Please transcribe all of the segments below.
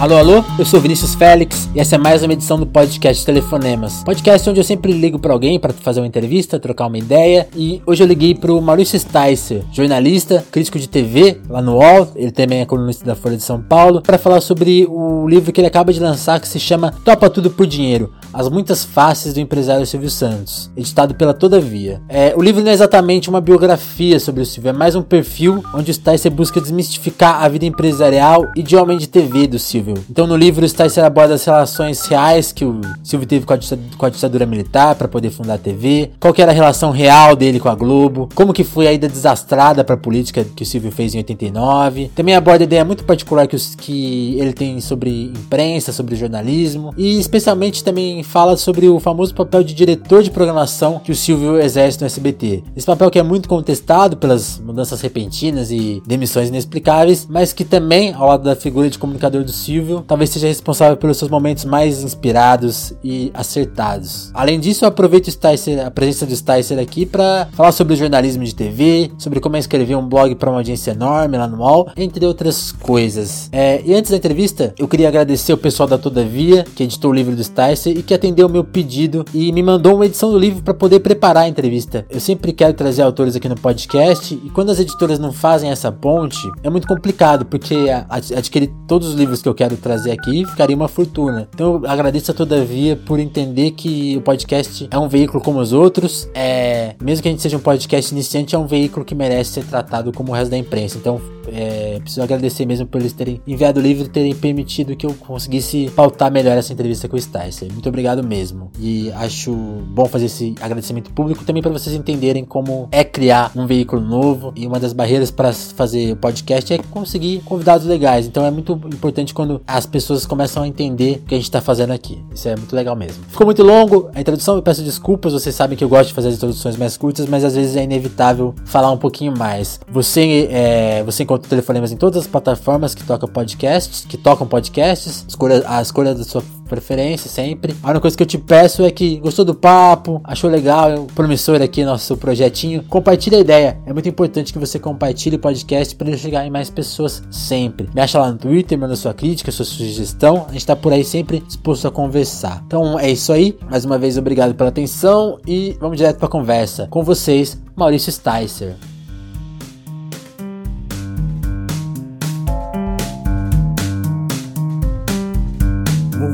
Alô, alô, eu sou Vinícius Félix e essa é mais uma edição do podcast Telefonemas. Podcast onde eu sempre ligo para alguém para fazer uma entrevista, trocar uma ideia. E hoje eu liguei pro Maurício Sticer, jornalista, crítico de TV lá no UOL, ele também é colunista da Folha de São Paulo, para falar sobre o livro que ele acaba de lançar que se chama Topa Tudo por Dinheiro: As Muitas Faces do Empresário Silvio Santos, editado pela Todavia. É, o livro não é exatamente uma biografia sobre o Silvio, é mais um perfil onde o Sticer busca desmistificar a vida empresarial e de homem de TV do Silvio então no livro está Sticer aborda as relações reais que o Silvio teve com a, com a ditadura militar para poder fundar a TV, qual que era a relação real dele com a Globo, como que foi a ida desastrada para a política que o Silvio fez em 89. Também aborda a ideia muito particular que, os, que ele tem sobre imprensa, sobre jornalismo e especialmente também fala sobre o famoso papel de diretor de programação que o Silvio exerce no SBT. Esse papel que é muito contestado pelas mudanças repentinas e demissões inexplicáveis, mas que também, ao lado da figura de comunicador do Silvio, talvez seja responsável pelos seus momentos mais inspirados e acertados. Além disso, eu aproveito Sticer, a presença do Sticer aqui para falar sobre jornalismo de TV, sobre como é escrever um blog para uma audiência enorme lá no UOL, entre outras coisas. É, e antes da entrevista, eu queria agradecer o pessoal da Todavia, que editou o livro do Sticer e que atendeu o meu pedido e me mandou uma edição do livro para poder preparar a entrevista. Eu sempre quero trazer autores aqui no podcast e quando as editoras não fazem essa ponte, é muito complicado, porque adquirir todos os livros que eu quero trazer aqui, ficaria uma fortuna. Então eu agradeço a Todavia por entender que o podcast é um veículo como os outros. É, mesmo que a gente seja um podcast iniciante, é um veículo que merece ser tratado como o resto da imprensa. Então é, preciso agradecer mesmo por eles terem enviado o livro e terem permitido que eu conseguisse pautar melhor essa entrevista com o Sticer. Muito obrigado mesmo. E acho bom fazer esse agradecimento público também para vocês entenderem como é criar um veículo novo. E uma das barreiras para fazer o podcast é conseguir convidados legais. Então é muito importante quando as pessoas começam a entender o que a gente está fazendo aqui. Isso é muito legal mesmo. Ficou muito longo a introdução, eu peço desculpas. Vocês sabem que eu gosto de fazer as introduções mais curtas, mas às vezes é inevitável falar um pouquinho mais. Você, é, você encontra telefonemas em todas as plataformas que tocam podcasts, que tocam podcasts. Escolha a escolha da sua preferência sempre. A única coisa que eu te peço é que gostou do papo, achou legal, promissor aqui nosso projetinho, compartilhe a ideia. É muito importante que você compartilhe o podcast para ele chegar em mais pessoas sempre. Me acha lá no Twitter, manda sua crítica, sua sugestão. A gente tá por aí sempre disposto a conversar. Então é isso aí. Mais uma vez obrigado pela atenção e vamos direto para a conversa. Com vocês, Maurício Sticer.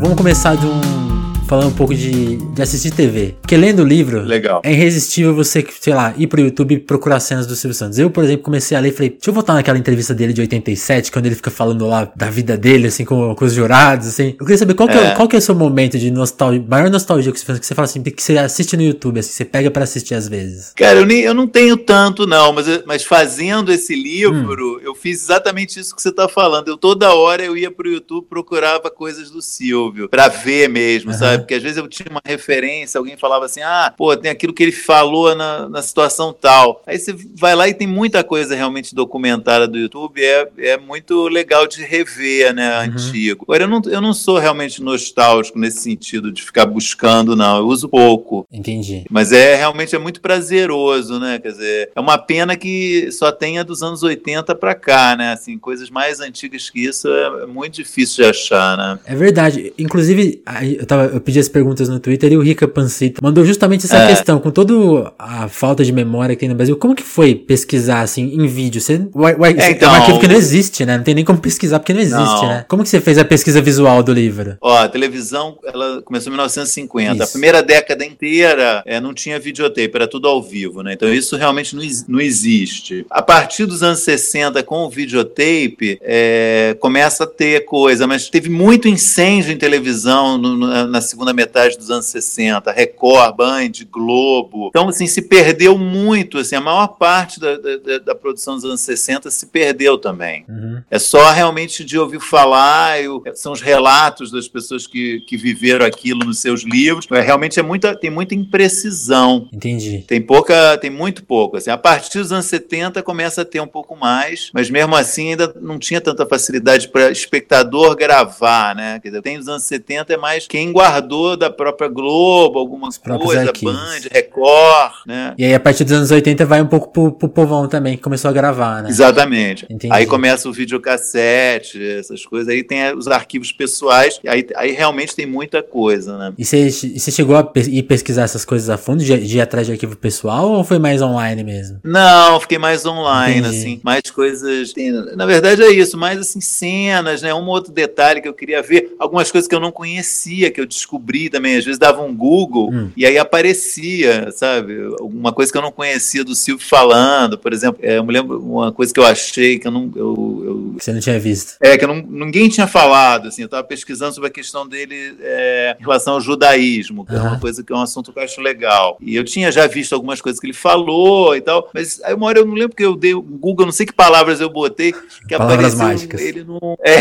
Vamos começar de um falando um pouco de, de assistir TV. Porque lendo o livro, Legal. é irresistível você, sei lá, ir pro YouTube e procurar cenas do Silvio Santos. Eu, por exemplo, comecei a ler e falei, deixa eu voltar naquela entrevista dele de 87, quando ele fica falando lá da vida dele, assim, com, com os jurados, assim. Eu queria saber qual, que é, é qual que é o seu momento de nostalgia, maior nostalgia que você, que você fala assim, que você assiste no YouTube, assim, você pega para assistir às vezes. Cara, eu, nem, eu não tenho tanto, não, mas, mas fazendo esse livro, hum. eu fiz exatamente isso que você tá falando. Eu toda hora eu ia pro YouTube, procurava coisas do Silvio, pra ver mesmo, uhum. sabe? Sabe? Porque às vezes eu tinha uma referência, alguém falava assim, ah, pô, tem aquilo que ele falou na, na situação tal. Aí você vai lá e tem muita coisa realmente documentada do YouTube, é, é muito legal de rever, né, uhum. antigo. Agora, eu não, eu não sou realmente nostálgico nesse sentido de ficar buscando, não, eu uso pouco. Entendi. Mas é realmente é muito prazeroso, né, quer dizer, é uma pena que só tenha dos anos 80 para cá, né, assim, coisas mais antigas que isso é muito difícil de achar, né. É verdade, inclusive, eu, tava, eu pedi as perguntas no Twitter e o Rica Pancito mandou justamente essa é. questão, com toda a falta de memória que tem no Brasil, como que foi pesquisar assim em vídeo? Você, uai, uai, é, então, é um arquivo que não existe, né? Não tem nem como pesquisar porque não existe, não. né? Como que você fez a pesquisa visual do livro? Ó, a televisão, ela começou em 1950. Isso. A primeira década inteira é, não tinha videotape, era tudo ao vivo, né? Então isso realmente não, não existe. A partir dos anos 60, com o videotape, é, começa a ter coisa, mas teve muito incêndio em televisão no, no, na segunda metade dos anos 60, Record, Band, Globo. Então, assim, se perdeu muito, assim, a maior parte da, da, da produção dos anos 60 se perdeu também. Uhum. É só realmente de ouvir falar, eu, são os relatos das pessoas que, que viveram aquilo nos seus livros. É, realmente é muita, tem muita imprecisão. Entendi. Tem pouca, tem muito pouco. Assim, a partir dos anos 70 começa a ter um pouco mais, mas mesmo assim ainda não tinha tanta facilidade para espectador gravar, né? Quer dizer, tem os anos 70 é mais quem guardou da própria Globo, alguma coisa, arquivos. Band, Record, né? E aí, a partir dos anos 80, vai um pouco pro, pro povão também, que começou a gravar, né? Exatamente. Entendi. Aí começa o videocassete, essas coisas, aí tem os arquivos pessoais, aí, aí realmente tem muita coisa, né? E você, você chegou a ir pesquisar essas coisas a fundo, de, de ir atrás de arquivo pessoal, ou foi mais online mesmo? Não, fiquei mais online, Entendi. assim, mais coisas. Tem, na verdade é isso, mais assim, cenas, né? Um outro detalhe que eu queria ver, algumas coisas que eu não conhecia, que eu descobri também. Às vezes dava um Google hum. e aí aparecia, sabe? Uma coisa que eu não conhecia do Silvio falando, por exemplo. É, eu me lembro uma coisa que eu achei que eu não. Eu, eu, Você não tinha visto. É, que não, ninguém tinha falado, assim. Eu estava pesquisando sobre a questão dele é, em relação ao judaísmo, que uhum. é uma coisa que é um assunto que eu acho legal. E eu tinha já visto algumas coisas que ele falou e tal, mas aí uma hora eu não lembro que eu dei o Google, não sei que palavras eu botei, que palavras apareceu mágicas. ele num. É,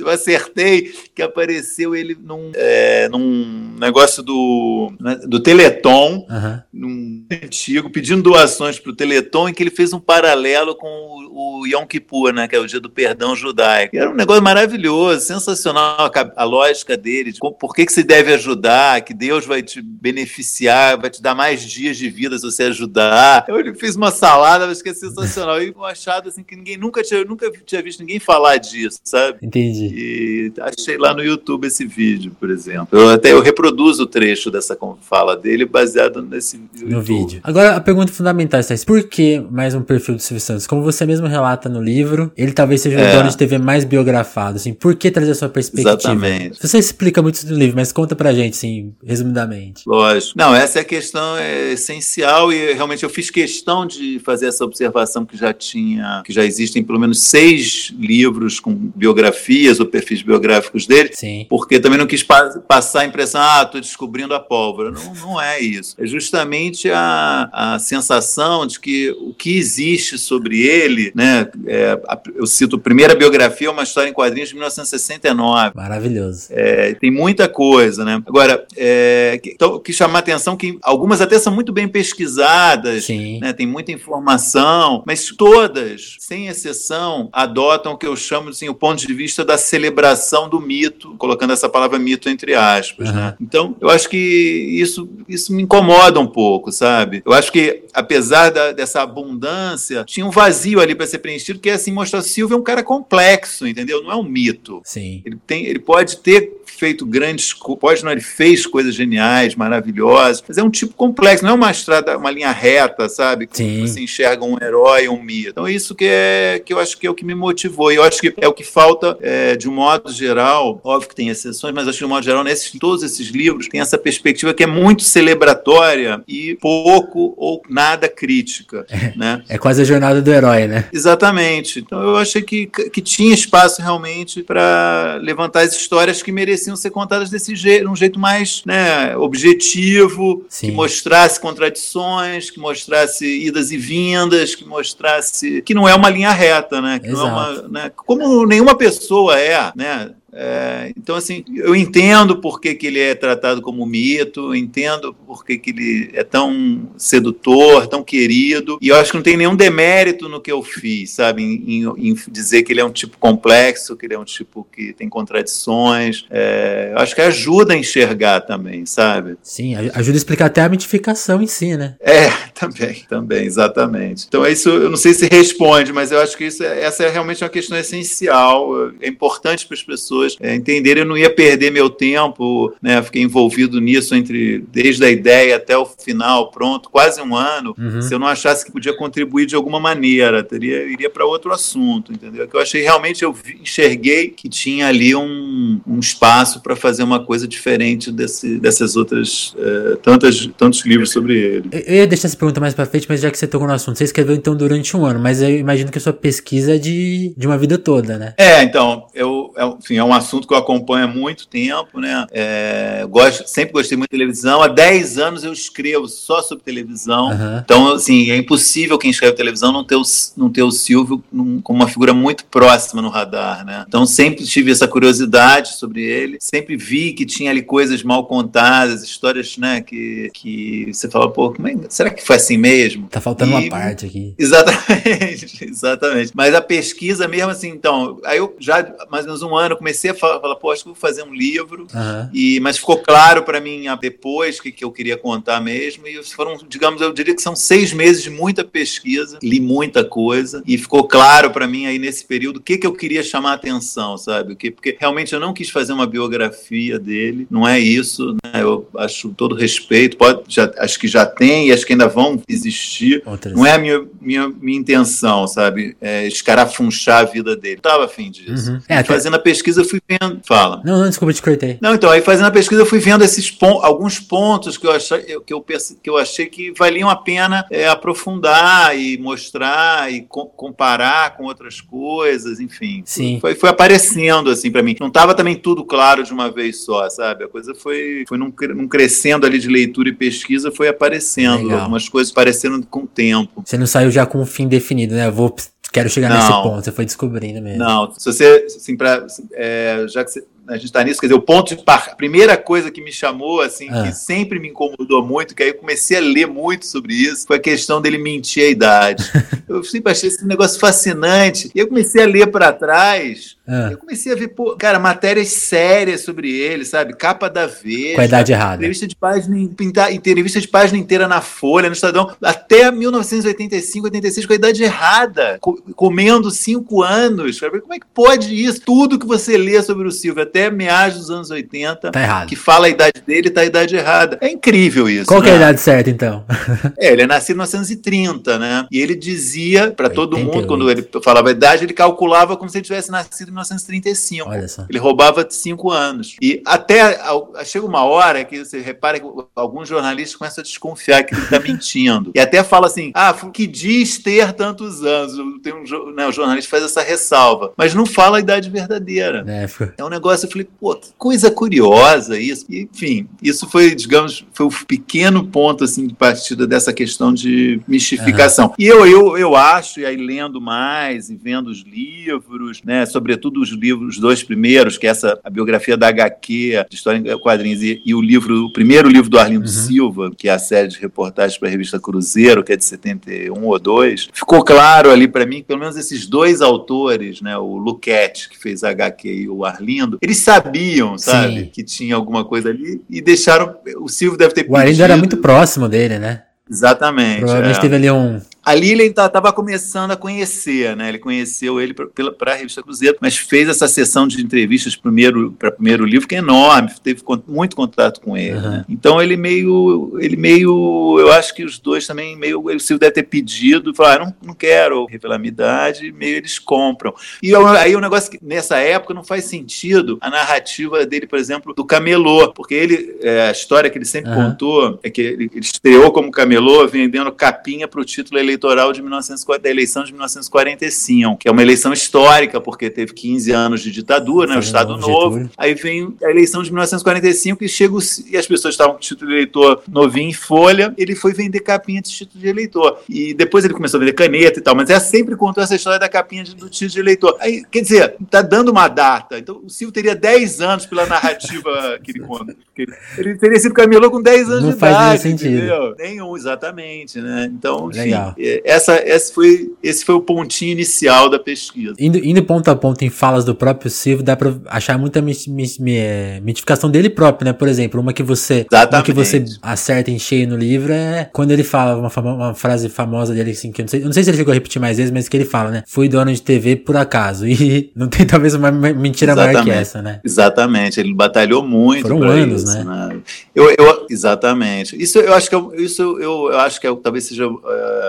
eu acertei que apareceu ele num, é, num negócio do, né, do Teleton, uhum. num antigo, pedindo doações para o Teleton, em que ele fez um paralelo com o, o Yom Kippur, né, que é o dia do perdão judaico. Era um negócio maravilhoso, sensacional a, a lógica dele, de como, por que, que se deve ajudar, que Deus vai te beneficiar, vai te dar mais dias de vida se você ajudar. Eu ele fez uma salada, mas que é sensacional. E um achado assim que ninguém nunca tinha, nunca tinha visto ninguém falar disso, sabe? Entendi. E achei lá no YouTube esse vídeo, por exemplo. Eu até eu reproduzo o trecho dessa fala dele baseado nesse no vídeo. Agora a pergunta fundamental é por que mais um perfil do Silvio Santos? Como você mesmo relata no livro, ele talvez seja o é. dono de TV mais biografado, assim, por que trazer a sua perspectiva? Exatamente. Você explica muito no livro, mas conta pra gente, assim, resumidamente. Lógico. Não, essa é a questão é essencial e realmente eu fiz questão de fazer essa observação que já tinha, que já existem pelo menos seis livros com biografias ou perfis biográficos dele, Sim. porque também não quis pa passar a impressão, ah, estou descobrindo a pólvora. Não, não é isso. É justamente a, a sensação de que o que existe sobre ele, né? É, a, eu cito a primeira biografia, é uma história em quadrinhos de 1969. Maravilhoso. É, tem muita coisa, né? Agora, é, que, então, que chamar a atenção que algumas até são muito bem pesquisadas, Sim. Né? tem muita informação, mas todas, sem exceção, adotam o que eu chamo assim, o ponto de vista da celebração do mito, colocando essa palavra mito entre aspas. Uhum. Né? Então, eu acho que isso, isso me incomoda um pouco, sabe? Eu acho que, apesar da, dessa abundância, tinha um vazio ali para ser preenchido, que é assim, mostrar Silvio é um cara complexo, entendeu? Não é um mito. Sim. Ele, tem, ele pode ter feito grandes, pode não, ele fez coisas geniais, maravilhosas, mas é um tipo complexo, não é uma estrada, uma linha reta, sabe? Que você enxerga um herói, um mito. Então isso que é que eu acho que é o que me motivou. E eu acho que é o que falta é, de um modo geral, óbvio que tem exceções, mas acho que de um modo geral, nesses, todos esses livros, tem essa perspectiva que é muito celebratória e pouco ou nada crítica. É, né? é quase a jornada do herói, né? Exatamente. Então eu achei que, que tinha espaço realmente para levantar as histórias que mereciam ser contadas desse jeito, um jeito mais né, objetivo, Sim. que mostrasse contradições, que mostrasse idas e vindas, que mostrasse que não é uma linha reta, né? Que não é uma, né? Como nenhuma pessoa é, né? É, então, assim, eu entendo por que, que ele é tratado como mito, entendo por que, que ele é tão sedutor, tão querido, e eu acho que não tem nenhum demérito no que eu fiz, sabe? Em, em, em dizer que ele é um tipo complexo, que ele é um tipo que tem contradições. É, eu acho que ajuda a enxergar também, sabe? Sim, ajuda a explicar até a mitificação em si, né? É, também, também, exatamente. Então, é isso eu não sei se responde, mas eu acho que isso, é, essa é realmente uma questão essencial, é importante para as pessoas pessoas é, entenderem. Eu não ia perder meu tempo, né? Fiquei envolvido nisso entre desde a ideia até o final, pronto, quase um ano. Uhum. Se eu não achasse que podia contribuir de alguma maneira, teria iria para outro assunto, entendeu? Que eu achei realmente eu enxerguei que tinha ali um, um espaço para fazer uma coisa diferente desse, dessas outras é, tantas tantos livros sobre ele. Eu ia deixar essa pergunta mais para frente, mas já que você tocou no assunto, você escreveu então durante um ano, mas eu imagino que a sua pesquisa é de, de uma vida toda, né? É, então eu, é, enfim, é um assunto que eu acompanho há muito tempo, né? É, gosto, sempre gostei muito de televisão. Há 10 anos eu escrevo só sobre televisão. Uhum. Então, assim, é impossível quem escreve televisão não ter o, não ter o Silvio num, como uma figura muito próxima no radar, né? Então, sempre tive essa curiosidade sobre ele. Sempre vi que tinha ali coisas mal contadas, histórias, né? Que, que você fala, pô, é, será que foi assim mesmo? Tá faltando e, uma parte aqui. Exatamente, exatamente. Mas a pesquisa mesmo, assim, então, aí eu já mais ou menos um ano comecei comecei a falar, falar pô, acho que vou fazer um livro, uhum. e, mas ficou claro para mim depois o que, que eu queria contar mesmo, e foram, digamos, eu diria que são seis meses de muita pesquisa, li muita coisa, e ficou claro para mim aí nesse período o que, que eu queria chamar a atenção, sabe? Porque, porque realmente eu não quis fazer uma biografia dele, não é isso, né? Eu acho todo respeito, pode, já, acho que já tem e acho que ainda vão existir. Não é a minha, minha, minha intenção, sabe? É escarafunchar a vida dele. Eu tava afim disso. Uhum. É, fazendo a pesquisa, eu fui vendo. Fala. Não, não, desculpa, te cortei. Não, então, aí fazendo a pesquisa, eu fui vendo esses pon alguns pontos que eu, achei, que, eu, que eu achei que valiam a pena é, aprofundar e mostrar e co comparar com outras coisas, enfim. Sim. Foi, foi aparecendo, assim, para mim. Não tava também tudo claro de uma vez só, sabe? A coisa foi, foi num, num crescendo ali de leitura e pesquisa, foi aparecendo. Legal. Algumas coisas aparecendo com o tempo. Você não saiu já com um fim definido, né? Vou Quero chegar não, nesse ponto, você foi descobrindo mesmo. Não, se você, assim, pra, é, já que você, a gente está nisso, quer dizer, o ponto de par... a primeira coisa que me chamou, assim, ah. que sempre me incomodou muito, que aí eu comecei a ler muito sobre isso, foi a questão dele mentir a idade. eu sempre achei esse negócio fascinante. E eu comecei a ler para trás, ah. eu comecei a ver, pô, cara, matérias sérias sobre ele, sabe? Capa da Veja. Com a idade errada. Entrevista de página, entrevista de página inteira na Folha, no Estadão, até 1985, 86, com a idade errada, comendo cinco anos. Como é que pode isso? Tudo que você lê sobre o Silvio, até meados dos anos 80, tá que fala a idade dele, tá a idade errada. É incrível isso. Qual né? é a né? idade certa, então? é, ele é nascido em 1930, né? E ele dizia para todo mundo, quando ele falava a idade, ele calculava como se ele tivesse nascido em 1935. Olha só. Ele roubava cinco anos. E até chega uma hora que você repara que alguns jornalistas começam a desconfiar que ele está mentindo. E até fala assim: ah, que diz ter tantos anos. Tem um, né, o jornalista faz essa ressalva. Mas não fala a idade verdadeira. É, é um negócio falei, pô, que coisa curiosa isso. E, enfim, isso foi, digamos, foi o um pequeno ponto assim de partida dessa questão de mistificação. Uhum. E eu, eu, eu acho, e aí lendo mais e vendo os livros, né, sobretudo os livros, os dois primeiros, que é essa a biografia da HQ, de História em Quadrinhos, e, e o livro, o primeiro livro do Arlindo uhum. Silva, que é a série de reportagens para a revista Cruzeiro, que é de 71 ou 2, ficou claro ali para mim que pelo menos esses dois autores, né, o Luquete, que fez a HQ, e o Arlindo, eles sabiam, sabe, Sim. que tinha alguma coisa ali e deixaram. O Silvio deve ter. O Arindo era muito próximo dele, né? Exatamente. Provavelmente é. teve ali um, Ali ele estava começando a conhecer, né? Ele conheceu ele para a revista Cruzeiro, mas fez essa sessão de entrevistas primeiro para primeiro livro que é enorme, teve muito contato com ele. Uhum. Né? Então ele meio, ele meio, eu acho que os dois também meio, o Silvio deve ter pedido, falar, ah, não, não quero revelar minha idade, meio eles compram. E aí o um negócio que nessa época não faz sentido a narrativa dele, por exemplo, do camelô, porque ele é, a história que ele sempre uhum. contou é que ele, ele estreou como camelô vendendo capinha para o título eleitoral eleitoral de 1940, da eleição de 1945, que é uma eleição histórica, porque teve 15 anos de ditadura, né, o Estado Novo. Aí vem a eleição de 1945 e chega o, e as pessoas estavam com o título de eleitor novinho em folha, ele foi vender capinha de título de eleitor. E depois ele começou a vender caneta e tal, mas é sempre contou essa história da capinha de, do título de eleitor. Aí, quer dizer, tá dando uma data. Então o Silvio teria 10 anos pela narrativa que ele conta. Ele, ele teria sido camelô com 10 anos Não de faz idade. Sentido. Entendeu? Nenhum, exatamente, né? Então, enfim, Legal essa, esse, foi, esse foi o pontinho inicial da pesquisa. Indo, indo ponto a ponto em falas do próprio Silvio, dá pra achar muita mitificação dele próprio, né? Por exemplo, uma que você, uma que você acerta em cheio no livro é quando ele fala uma, uma frase famosa dele, assim, que eu não sei, eu não sei se ele chegou a repetir mais vezes, mas que ele fala, né? Fui dono de TV por acaso. E não tem talvez uma mentira exatamente, maior que essa, né? Exatamente, ele batalhou muito. Foram anos, isso, né? né? Eu, eu, exatamente. Isso eu acho que eu, isso eu, eu acho que é, talvez seja, uh,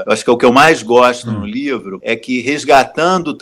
eu acho que é o que eu mais gosto hum. no livro é que resgatando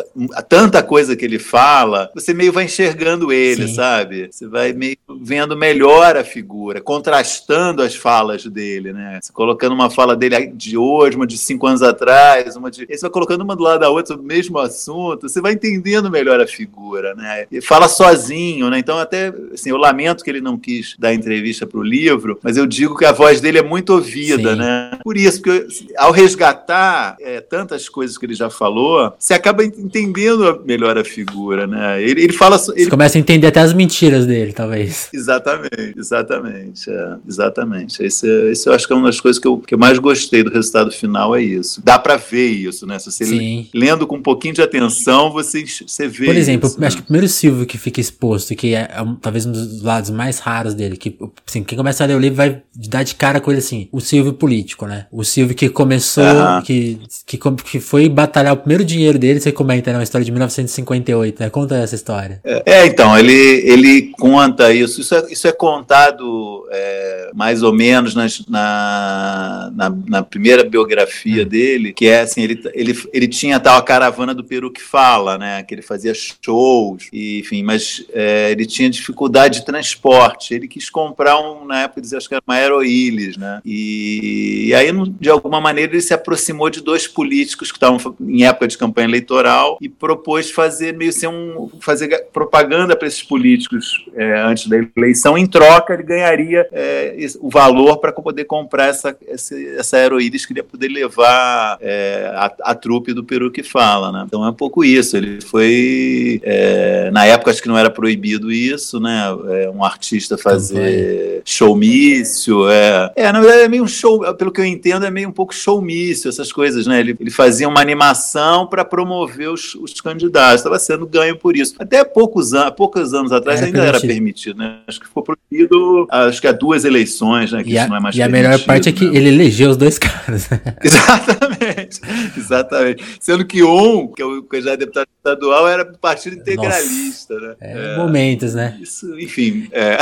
tanta coisa que ele fala, você meio vai enxergando ele, Sim. sabe? Você vai meio vendo melhor a figura, contrastando as falas dele, né? Você colocando uma fala dele de hoje, uma de cinco anos atrás, uma de. Você vai colocando uma do lado da outra sobre o mesmo assunto, você vai entendendo melhor a figura, né? E fala sozinho, né? Então, até assim, eu lamento que ele não quis dar entrevista para o livro, mas eu digo que a voz dele é muito ouvida, Sim. né? Por isso, porque ao resgatar resgatar é, tantas coisas que ele já falou, você acaba entendendo melhor a figura, né? Ele, ele fala. Ele... Você começa a entender até as mentiras dele, talvez. Exatamente, exatamente. É, exatamente. Esse, esse eu acho que é uma das coisas que eu, que eu mais gostei do resultado final, é isso. Dá para ver isso, né? Se você Sim. lendo com um pouquinho de atenção, você, você vê. Por exemplo, isso, né? acho que o primeiro Silvio que fica exposto, que é, é talvez um dos lados mais raros dele, que assim, quem começa a ler o livro vai dar de cara com ele assim, o Silvio político, né? O Silvio que começou, que, que, que foi batalhar o primeiro dinheiro dele, você comenta, né? Uma história de 1958, né? Conta essa história. É, é então, ele, ele conta isso. Isso é, isso é contado é, mais ou menos nas, na, na, na, primeira biografia hum. dele, que é assim, ele, ele, ele tinha tal a caravana do Peru que fala, né? Que ele fazia shows, e, enfim, mas é, ele tinha dificuldade de transporte. Ele quis comprar um, na época, dizia, acho que era uma Aeroilis, né? E, e aí, de alguma maneira, ele se aproximou de dois políticos que estavam em época de campanha eleitoral e propôs fazer meio ser um fazer propaganda para esses políticos é, antes da eleição. Em troca, ele ganharia é, o valor para poder comprar essa, essa, essa Aeroíris que ele ia poder levar é, a, a trupe do Peru que fala, né? Então é um pouco isso. Ele foi é, na época acho que não era proibido isso, né? É, um artista fazer showmício, é, é na verdade é meio um show, pelo que eu entendo é meio um pouco showmício essas coisas, né? Ele, ele fazia uma animação para promover os, os candidatos, estava sendo ganho por isso. Até poucos anos, poucos anos atrás era ainda permitido. era permitido, né? Acho que ficou proibido, acho que há duas eleições, né? E a, não é mais E a melhor parte é que né? ele elegeu os dois caras. exatamente, exatamente. Sendo que um, que é o candidato deputado estadual, era partido integralista, Nossa. né? É, é, momentos, né? Isso, enfim. É.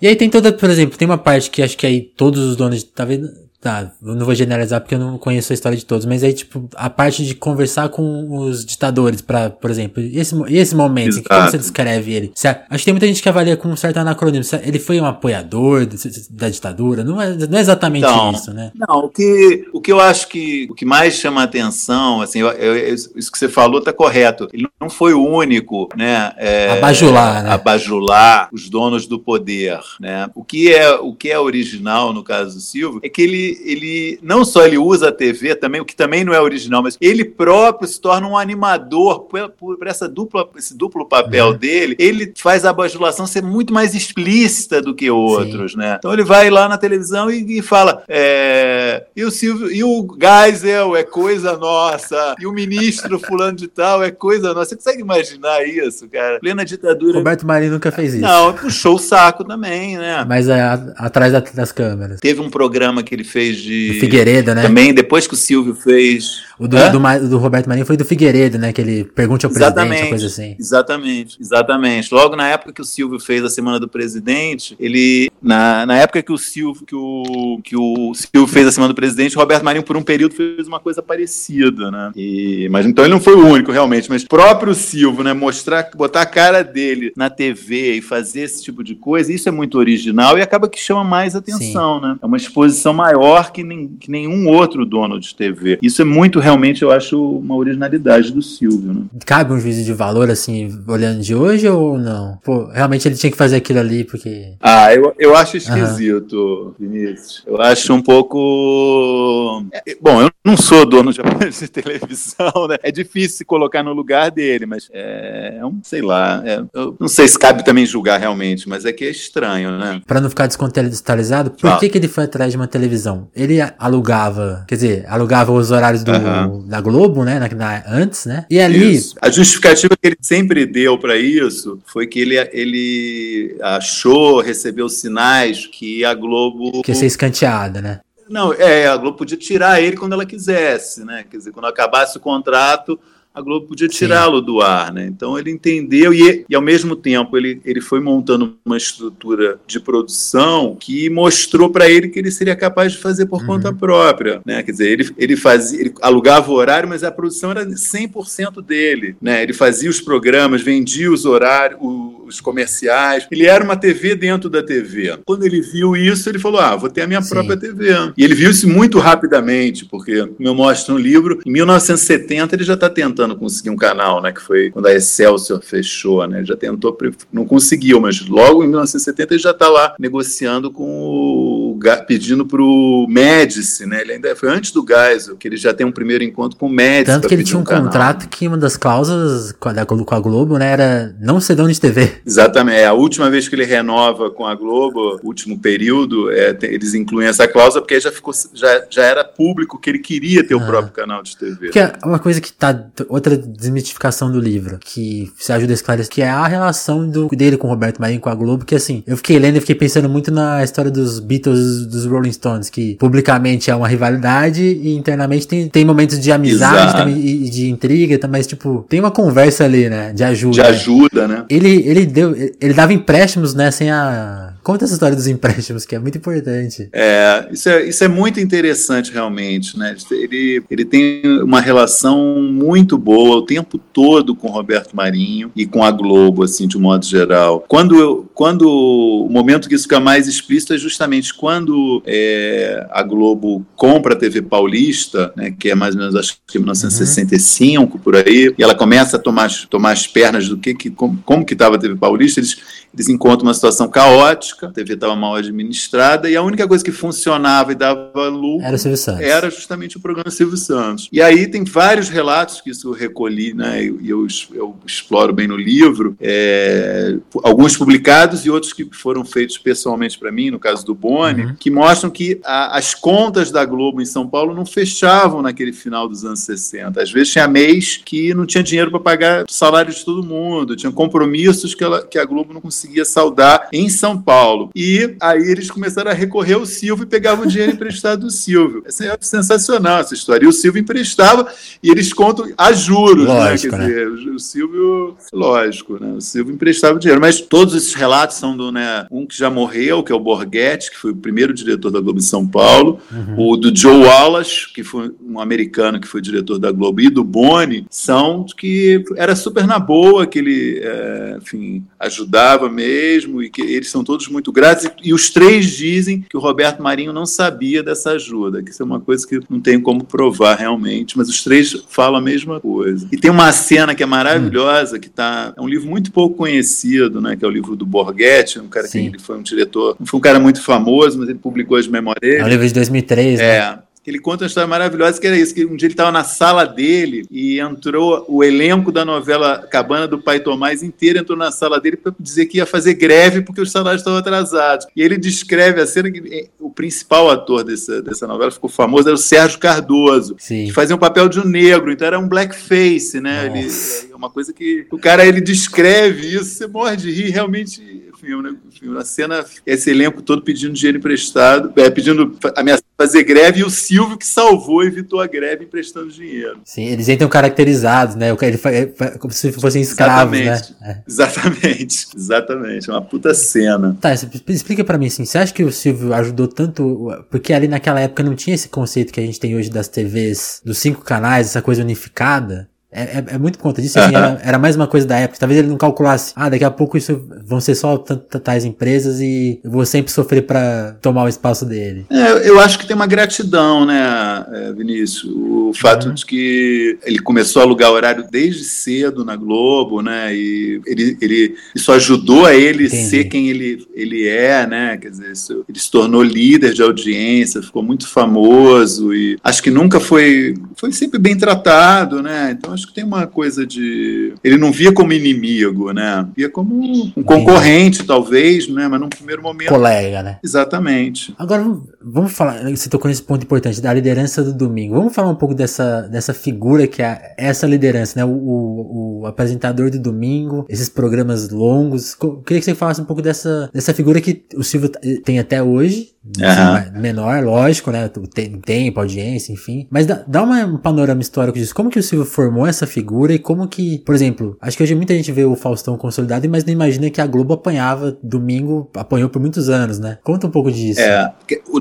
E aí tem toda, por exemplo, tem uma parte que acho que aí todos os donos, tá vendo? Tá, não vou generalizar porque eu não conheço a história de todos, mas aí, tipo, a parte de conversar com os ditadores, para por exemplo, esse, esse momento, assim, como você descreve ele? Você, acho que tem muita gente que avalia com um certo anacronismo. Ele foi um apoiador da ditadura? Não é, não é exatamente então, isso, né? Não, o que, o que eu acho que o que mais chama a atenção, assim, eu, eu, isso que você falou tá correto. Ele não foi o único, né? É, abajular, né? Abajular os donos do poder, né? O que é, o que é original no caso do Silvio é que ele ele, não só ele usa a TV também, o que também não é original, mas ele próprio se torna um animador por, por essa dupla, esse duplo papel uhum. dele. Ele faz a bajulação ser muito mais explícita do que outros, Sim. né? Então ele vai lá na televisão e, e fala: é, e o Silvio, e o Geisel é coisa nossa, e o ministro fulano de tal é coisa nossa. Você consegue imaginar isso, cara? Plena ditadura. Roberto Marinho nunca fez isso. Não, puxou o saco também, né? Mas é, atrás das câmeras. Teve um programa que ele fez fez de. Do Figueiredo, né? Também, depois que o Silvio fez. O do, do, do, Roberto Marinho foi do Figueiredo, né? Que ele pergunte ao exatamente, presidente, coisa assim. Exatamente, exatamente. Logo na época que o Silvio fez a Semana do Presidente, ele. Na, na época que o Silvio, que o, que o Silvio fez a Semana do Presidente, o Roberto Marinho, por um período, fez uma coisa parecida, né? E, mas então ele não foi o único, realmente. Mas próprio Silvio, né? Mostrar, botar a cara dele na TV e fazer esse tipo de coisa, isso é muito original e acaba que chama mais atenção, Sim. né? É uma exposição maior maior que, nem, que nenhum outro dono de TV. Isso é muito, realmente, eu acho, uma originalidade do Silvio. Né? Cabe um juízo de valor, assim, olhando de hoje ou não? Pô, realmente ele tinha que fazer aquilo ali porque. Ah, eu, eu acho esquisito, uhum. Vinícius. Eu acho um pouco. É, bom, eu não sou dono de, de televisão, né? É difícil se colocar no lugar dele, mas é, é um, sei lá. É, eu não sei se cabe também julgar realmente, mas é que é estranho, né? Pra não ficar descontextualizado, por ah. que, que ele foi atrás de uma televisão? ele alugava, quer dizer, alugava os horários do, uhum. Da Globo, né, na, na, antes, né? E ali... Isso. A justificativa que ele sempre deu para isso foi que ele, ele achou, recebeu sinais que a Globo... Que ia ser escanteada, né? Não, é, a Globo podia tirar ele quando ela quisesse, né? Quer dizer, quando acabasse o contrato, a Globo podia tirá-lo do ar, né? Então ele entendeu e, e, ao mesmo tempo ele, ele foi montando uma estrutura de produção que mostrou para ele que ele seria capaz de fazer por uhum. conta própria, né? Quer dizer, ele, ele fazia, ele alugava o horário, mas a produção era 100% dele, né? Ele fazia os programas, vendia os horários, os comerciais. Ele era uma TV dentro da TV. Quando ele viu isso, ele falou: "Ah, vou ter a minha Sim. própria TV". E ele viu isso muito rapidamente, porque como eu mostro no livro, em 1970 ele já está tentando tentando conseguir um canal, né? Que foi quando a Excelsior fechou, né? Ele já tentou, não conseguiu, mas logo em 1970 ele já está lá negociando com o pedindo para o Médici, né? Ele ainda foi antes do Geisel, que ele já tem um primeiro encontro com o Médici. Tanto que ele tinha um, um contrato que uma das cláusulas com a Globo, né, era não ser dono de TV. Exatamente. É a última vez que ele renova com a Globo, último período, é, eles incluem essa cláusula porque já ficou, já, já era público que ele queria ter ah. o próprio canal de TV. Que é uma coisa que tá outra desmitificação do livro que se ajuda a esclarecer que é a relação do dele com o Roberto Marinho com a Globo, que assim, eu fiquei lendo e fiquei pensando muito na história dos Beatles, dos Rolling Stones, que publicamente é uma rivalidade e internamente tem, tem momentos de amizade também, e de intriga, mas tipo, tem uma conversa ali, né, de ajuda. De ajuda, né? Ele, ele deu, ele dava empréstimos, né, sem a Conta essa história dos empréstimos, que é muito importante. É, isso é, isso é muito interessante, realmente. Né? Ele, ele tem uma relação muito boa o tempo todo com Roberto Marinho e com a Globo, assim, de um modo geral. Quando, quando o momento que isso fica mais explícito é justamente quando é, a Globo compra a TV Paulista, né, que é mais ou menos, acho que 1965, uhum. por aí, e ela começa a tomar, tomar as pernas do que, que como, como que estava a TV Paulista, eles eles encontram uma situação caótica, a TV estava mal administrada e a única coisa que funcionava e dava lucro era, era justamente o programa Silvio Santos. E aí tem vários relatos que isso eu recolhi, né, e eu, eu, exploro bem no livro, é, alguns publicados e outros que foram feitos pessoalmente para mim, no caso do Boni, uhum. que mostram que a, as contas da Globo em São Paulo não fechavam naquele final dos anos 60. Às vezes tinha mês que não tinha dinheiro para pagar salário de todo mundo, tinha compromissos que, ela, que a Globo não conseguia saldar em São Paulo. E aí eles começaram a recorrer ao Silvio e pegavam o dinheiro emprestado do Silvio. Essa é sensacional essa história. E o Silvio emprestava e eles contam a juros, né? lógico, né? Quer né? dizer, o Silvio, lógico, né? O Silvio emprestava dinheiro. Mas todos esses relatos são do, né? Um que já morreu, que é o Borghetti, que foi o primeiro diretor da Globo em São Paulo, uhum. o do Joe Wallace, que foi um americano que foi diretor da Globo, e do Boni, são que era super na boa, que ele, é, enfim, ajudava mesmo e que eles são todos muito gratos. E, e, os três dizem que o Roberto Marinho não sabia dessa ajuda, que isso é uma coisa que não tem como provar realmente, mas os três falam a mesma coisa. E tem uma cena que é maravilhosa, que tá, é um livro muito pouco conhecido, né, que é o livro do Borghetti, um cara Sim. que ele foi um diretor, não foi um cara muito famoso, mas ele publicou as memórias. É um livro de 2003, é, né? Ele conta uma história maravilhosa que era isso, que um dia ele estava na sala dele e entrou o elenco da novela Cabana do Pai Tomás inteiro entrou na sala dele para dizer que ia fazer greve porque os salários estavam atrasados. E ele descreve a cena que eh, o principal ator dessa, dessa novela ficou famoso era o Sérgio Cardoso, Sim. que fazia um papel de um negro, então era um blackface, né? Ele, é uma coisa que o cara ele descreve isso, você morre de rir, realmente filme, né? A cena, esse elenco todo pedindo dinheiro emprestado, é, pedindo ameaçando fazer greve, e o Silvio que salvou, evitou a greve emprestando dinheiro. Sim, eles entram caracterizados, né? Ele é, como se fossem escravos, né? exatamente, né? Exatamente, exatamente. É uma puta cena. Tá, explica para mim assim, você acha que o Silvio ajudou tanto, porque ali naquela época não tinha esse conceito que a gente tem hoje das TVs, dos cinco canais, essa coisa unificada? É, é, é, muito conta disso, assim, era, era, mais uma coisa da época. Talvez ele não calculasse, ah, daqui a pouco isso vão ser só tais empresas e eu vou sempre sofrer para tomar o espaço dele. É, eu acho que tem uma gratidão, né, é, Vinícius? O fato uhum. de que ele começou a alugar horário desde cedo na Globo, né, e ele, ele isso ajudou a ele Entendi. ser quem ele, ele é, né, quer dizer, isso, ele se tornou líder de audiência, ficou muito famoso e acho que nunca foi, foi sempre bem tratado, né, então acho que tem uma coisa de. Ele não via como inimigo, né? Via como um concorrente, talvez, né? Mas num primeiro momento. Colega, né? Exatamente. Agora, vamos falar. Você tocou nesse ponto importante, da liderança do domingo. Vamos falar um pouco dessa, dessa figura que é essa liderança, né? O, o, o apresentador do domingo, esses programas longos. Eu queria que você falasse um pouco dessa, dessa figura que o Silvio tem até hoje, Uhum. Menor, lógico, né? Tem tempo, audiência, enfim. Mas dá, dá uma, um panorama histórico disso. Como que o Silvio formou essa figura e como que, por exemplo, acho que hoje muita gente vê o Faustão consolidado, mas não imagina que a Globo apanhava domingo, apanhou por muitos anos, né? Conta um pouco disso. É,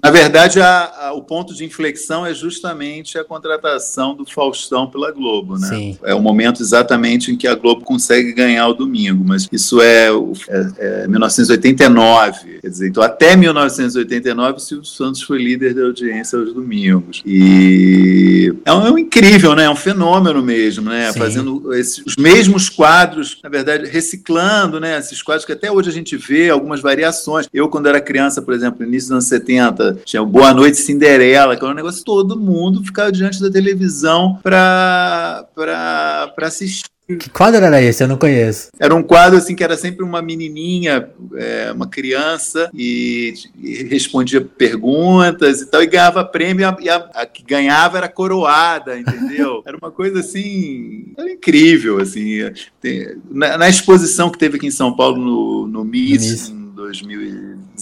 na verdade, a, a, o ponto de inflexão é justamente a contratação do Faustão pela Globo, né? Sim. É o momento exatamente em que a Globo consegue ganhar o domingo, mas isso é, é, é 1989, quer dizer, então até 1989 o Silvio Santos foi líder da audiência aos domingos. E é um, é um incrível, né? É um fenômeno mesmo. Mesmo, né? Sim. Fazendo esses, os mesmos quadros, na verdade, reciclando, né? Esses quadros que até hoje a gente vê algumas variações. Eu, quando era criança, por exemplo, no início dos anos 70, tinha o Boa Noite Cinderela, que era um negócio todo mundo ficava diante da televisão para assistir que quadro era esse? Eu não conheço. Era um quadro assim que era sempre uma menininha, é, uma criança, e, e, respondia perguntas e tal, e ganhava prêmio, e a, a que ganhava era coroada, entendeu? era uma coisa assim, era incrível, assim. Tem, na, na, exposição que teve aqui em São Paulo no, no MIS, em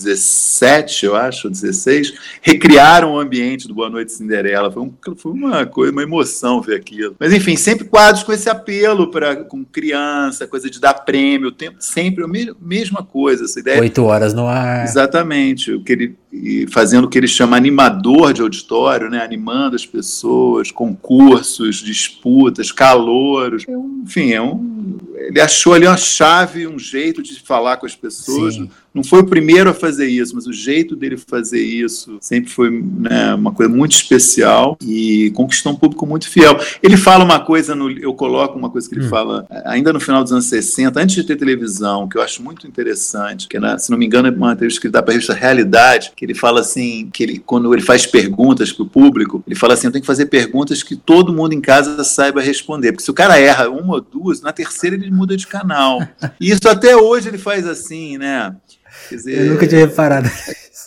2017, eu acho, 16, recriaram o ambiente do Boa Noite Cinderela. Foi, um, foi uma coisa, uma emoção ver aquilo. Mas enfim, sempre quadros com esse apelo para com criança, coisa de dar prêmio, tempo, sempre a mesma coisa, essa ideia. Oito horas no ar. Exatamente, o que ele fazendo o que ele chama animador de auditório, né, animando as pessoas, concursos, disputas, calouros. É enfim, é um, ele achou ali uma chave, um jeito de falar com as pessoas. Sim não foi o primeiro a fazer isso, mas o jeito dele fazer isso sempre foi né, uma coisa muito especial e conquistou um público muito fiel. Ele fala uma coisa, no, eu coloco uma coisa que ele hum. fala ainda no final dos anos 60, antes de ter televisão, que eu acho muito interessante, que né, se não me engano é uma entrevista que ele dá para a revista Realidade, que ele fala assim, que ele, quando ele faz perguntas para o público, ele fala assim, eu tenho que fazer perguntas que todo mundo em casa saiba responder, porque se o cara erra uma ou duas, na terceira ele muda de canal. E isso até hoje ele faz assim, né? Dizer, eu nunca tinha reparado.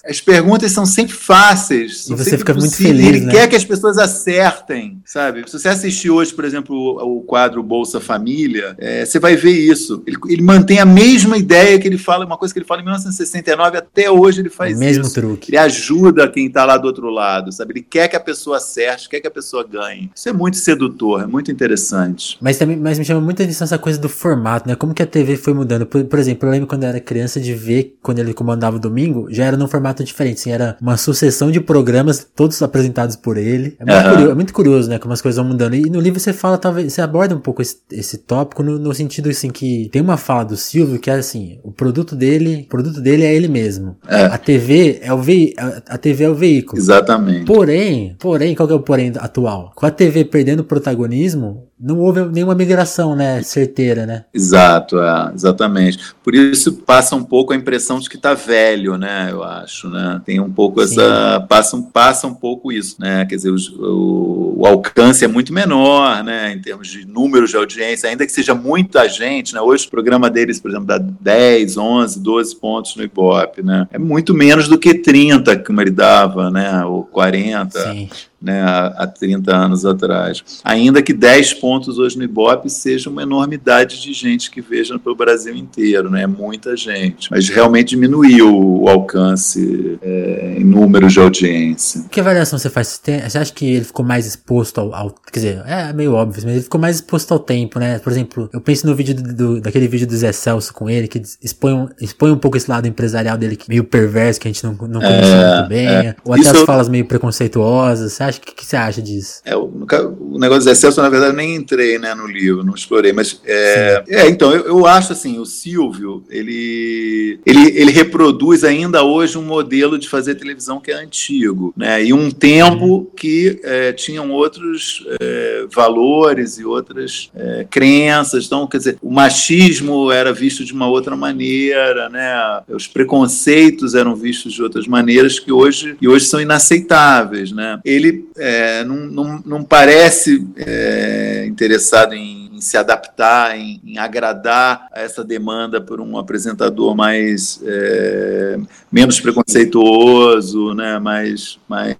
As perguntas são sempre fáceis. e você fica muito feliz. Ele né? quer que as pessoas acertem, sabe? Se você assistir hoje, por exemplo, o, o quadro Bolsa Família, é, você vai ver isso. Ele, ele, mantém a mesma ideia que ele fala, uma coisa que ele fala em 1969, até hoje ele faz o mesmo isso. truque. Ele ajuda quem está lá do outro lado, sabe? Ele quer que a pessoa acerte, quer que a pessoa ganhe. Isso é muito sedutor, é muito interessante. Mas também mas me chama muita atenção essa coisa do formato, né? Como que a TV foi mudando. Por, por exemplo, eu lembro quando eu era criança de ver, quando ele comandava o domingo, já era num formato diferente. Assim, era uma sucessão de programas, todos apresentados por ele. É muito, uhum. curioso, é muito curioso, né? Como as coisas vão mudando. E no livro você fala, talvez, você aborda um pouco esse, esse tópico no, no, sentido, assim, que tem uma fala do Silvio que é assim, o produto dele, o produto dele é ele mesmo. É. A TV é o ve a, a TV é o veículo. Exatamente. Porém, porém, qual que é o porém atual? Com a TV perdendo protagonismo, não houve nenhuma migração, né, certeira, né? Exato, é, exatamente. Por isso passa um pouco a impressão de que está velho, né, eu acho, né? Tem um pouco Sim. essa passa, passa um pouco isso, né? Quer dizer, o, o, alcance é muito menor, né, em termos de números de audiência, ainda que seja muita gente, né? Hoje o programa deles, por exemplo, dá 10, 11, 12 pontos no Ibope, né? É muito menos do que 30 que ele dava, né, ou 40. Sim né, há, 30 anos atrás. Ainda que 10 pontos hoje no Ibope seja uma enormidade de gente que veja pelo Brasil inteiro, né, muita gente. Mas realmente diminuiu o alcance é, em números de audiência. Que avaliação você faz? Você acha que ele ficou mais exposto ao, ao, Quer dizer, é meio óbvio, mas ele ficou mais exposto ao tempo, né? Por exemplo, eu penso no vídeo do, do, daquele vídeo do Zé Celso com ele, que expõe, expõe um pouco esse lado empresarial dele, meio perverso, que a gente não, não conhece é, muito bem. É. Ou até Isso as falas meio preconceituosas. Você acha? O que, que você acha disso? É, o, o negócio do excesso, na verdade, eu nem entrei né, no livro, não explorei, mas é, é então, eu, eu, acho assim, o Silvio, ele, ele, ele reproduz ainda hoje um modelo de fazer televisão que é antigo, né, e um tempo uhum. que é, tinham outros é, valores e outras é, crenças, então, quer dizer, o machismo era visto de uma outra maneira, né, os preconceitos eram vistos de outras maneiras que hoje, que hoje são inaceitáveis, né, ele é, não, não, não, parece é, interessado em, se adaptar, em, em, agradar a essa demanda por um apresentador mais é, menos preconceituoso, né, mais, mais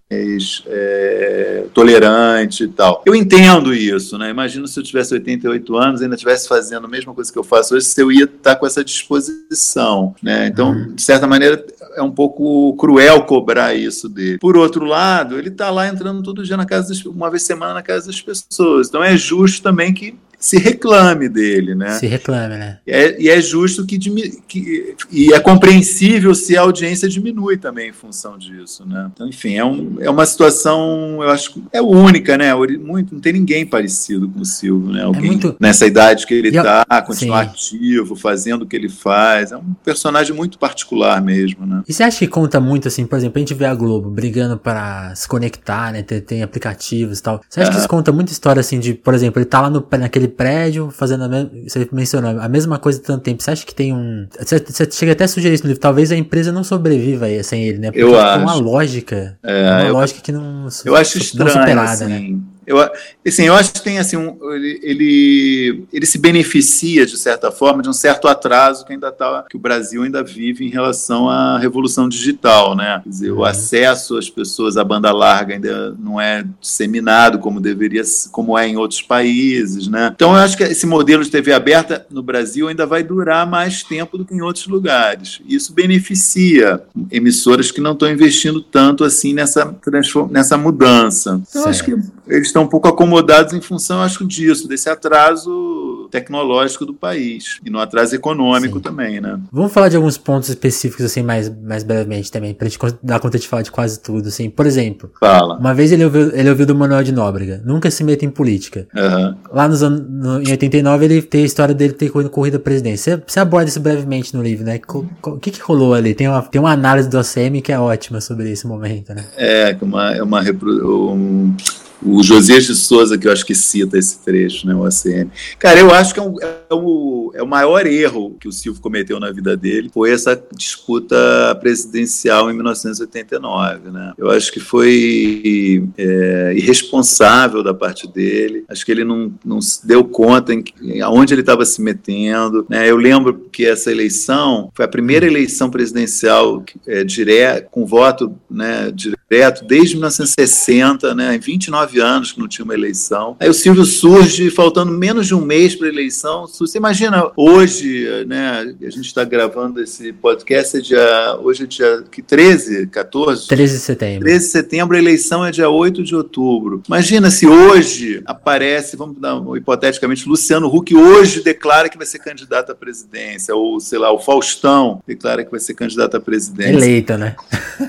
é, tolerante e tal. Eu entendo isso, né? Imagino se eu tivesse 88 anos e ainda estivesse fazendo a mesma coisa que eu faço hoje, se eu ia estar com essa disposição, né? Então, uhum. de certa maneira, é um pouco cruel cobrar isso dele. Por outro lado, ele está lá entrando todo dia na casa, das, uma vez semana na casa das pessoas. Então é justo também que se reclame dele, né? Se reclame, né? É, e é justo que, que, e é compreensível se a audiência diminui também em função disso, né? Então, enfim, é, um, é uma situação, eu acho que é única, né? Muito, não tem ninguém parecido com o Silvio, né? É Alguém é muito... nessa idade que ele está, continuar Sim. ativo, fazendo o que ele faz. É um personagem muito particular mesmo, né? E você acha que conta muito, assim, por exemplo, a gente vê a Globo brigando para se conectar, né? Tem, tem aplicativos e tal. Você acha que isso conta muita história, assim, de, por exemplo, ele tá lá no, naquele prédio fazendo a mesma. Você mencionou a mesma coisa tanto tempo. Você acha que tem um. Você, você chega até a sugerir isso no livro. Talvez a empresa não sobreviva aí, sem ele, né? Porque eu acho. uma lógica. É, uma eu, lógica que não. Eu acho estranho. Superada, né? assim. né? Eu, assim, eu acho que tem assim, um, ele, ele, ele, se beneficia, de certa forma, de um certo atraso que ainda tá, que o Brasil ainda vive em relação à revolução digital. Né? Quer dizer, uhum. o acesso às pessoas à banda larga ainda não é disseminado como deveria, como é em outros países. Né? Então, eu acho que esse modelo de TV aberta no Brasil ainda vai durar mais tempo do que em outros lugares. Isso beneficia emissoras que não estão investindo tanto assim nessa, nessa mudança. Então, acho que eles estão um pouco acomodados em função, acho, disso, desse atraso tecnológico do país e no atraso econômico Sim. também, né? Vamos falar de alguns pontos específicos, assim, mais, mais brevemente também, pra gente dar conta de falar de quase tudo, assim. Por exemplo, Fala. uma vez ele ouviu, ele ouviu do Manuel de Nóbrega, nunca se meta em política. Uhum. Lá nos anos, no, em 89 ele tem a história dele ter corrido corrida à presidência. Você, você aborda isso brevemente no livro, né? O que que rolou ali? Tem uma, tem uma análise do OCM que é ótima sobre esse momento, né? É, uma, é uma, um, o Josias de Souza, que eu acho que cita esse trecho, né, o ACM. Cara, eu acho que é, um, é, um, é o maior erro que o Silvio cometeu na vida dele, foi essa disputa presidencial em 1989, né? Eu acho que foi é, irresponsável da parte dele, acho que ele não, não se deu conta em, em aonde ele estava se metendo, né? Eu lembro que essa eleição foi a primeira eleição presidencial é, direto, com voto né, direto desde 1960, né, em 29 anos que não tinha uma eleição. Aí o Silvio surge faltando menos de um mês para a eleição. Você imagina hoje, né? A gente está gravando esse podcast, é dia, hoje é dia 13, 14? 13 de setembro. 13 de setembro, a eleição é dia 8 de outubro. Imagina se hoje aparece, vamos dar um, hipoteticamente, Luciano Huck hoje declara que vai ser candidato à presidência, ou sei lá, o Faustão declara que vai ser candidato à presidência. Eleita, né?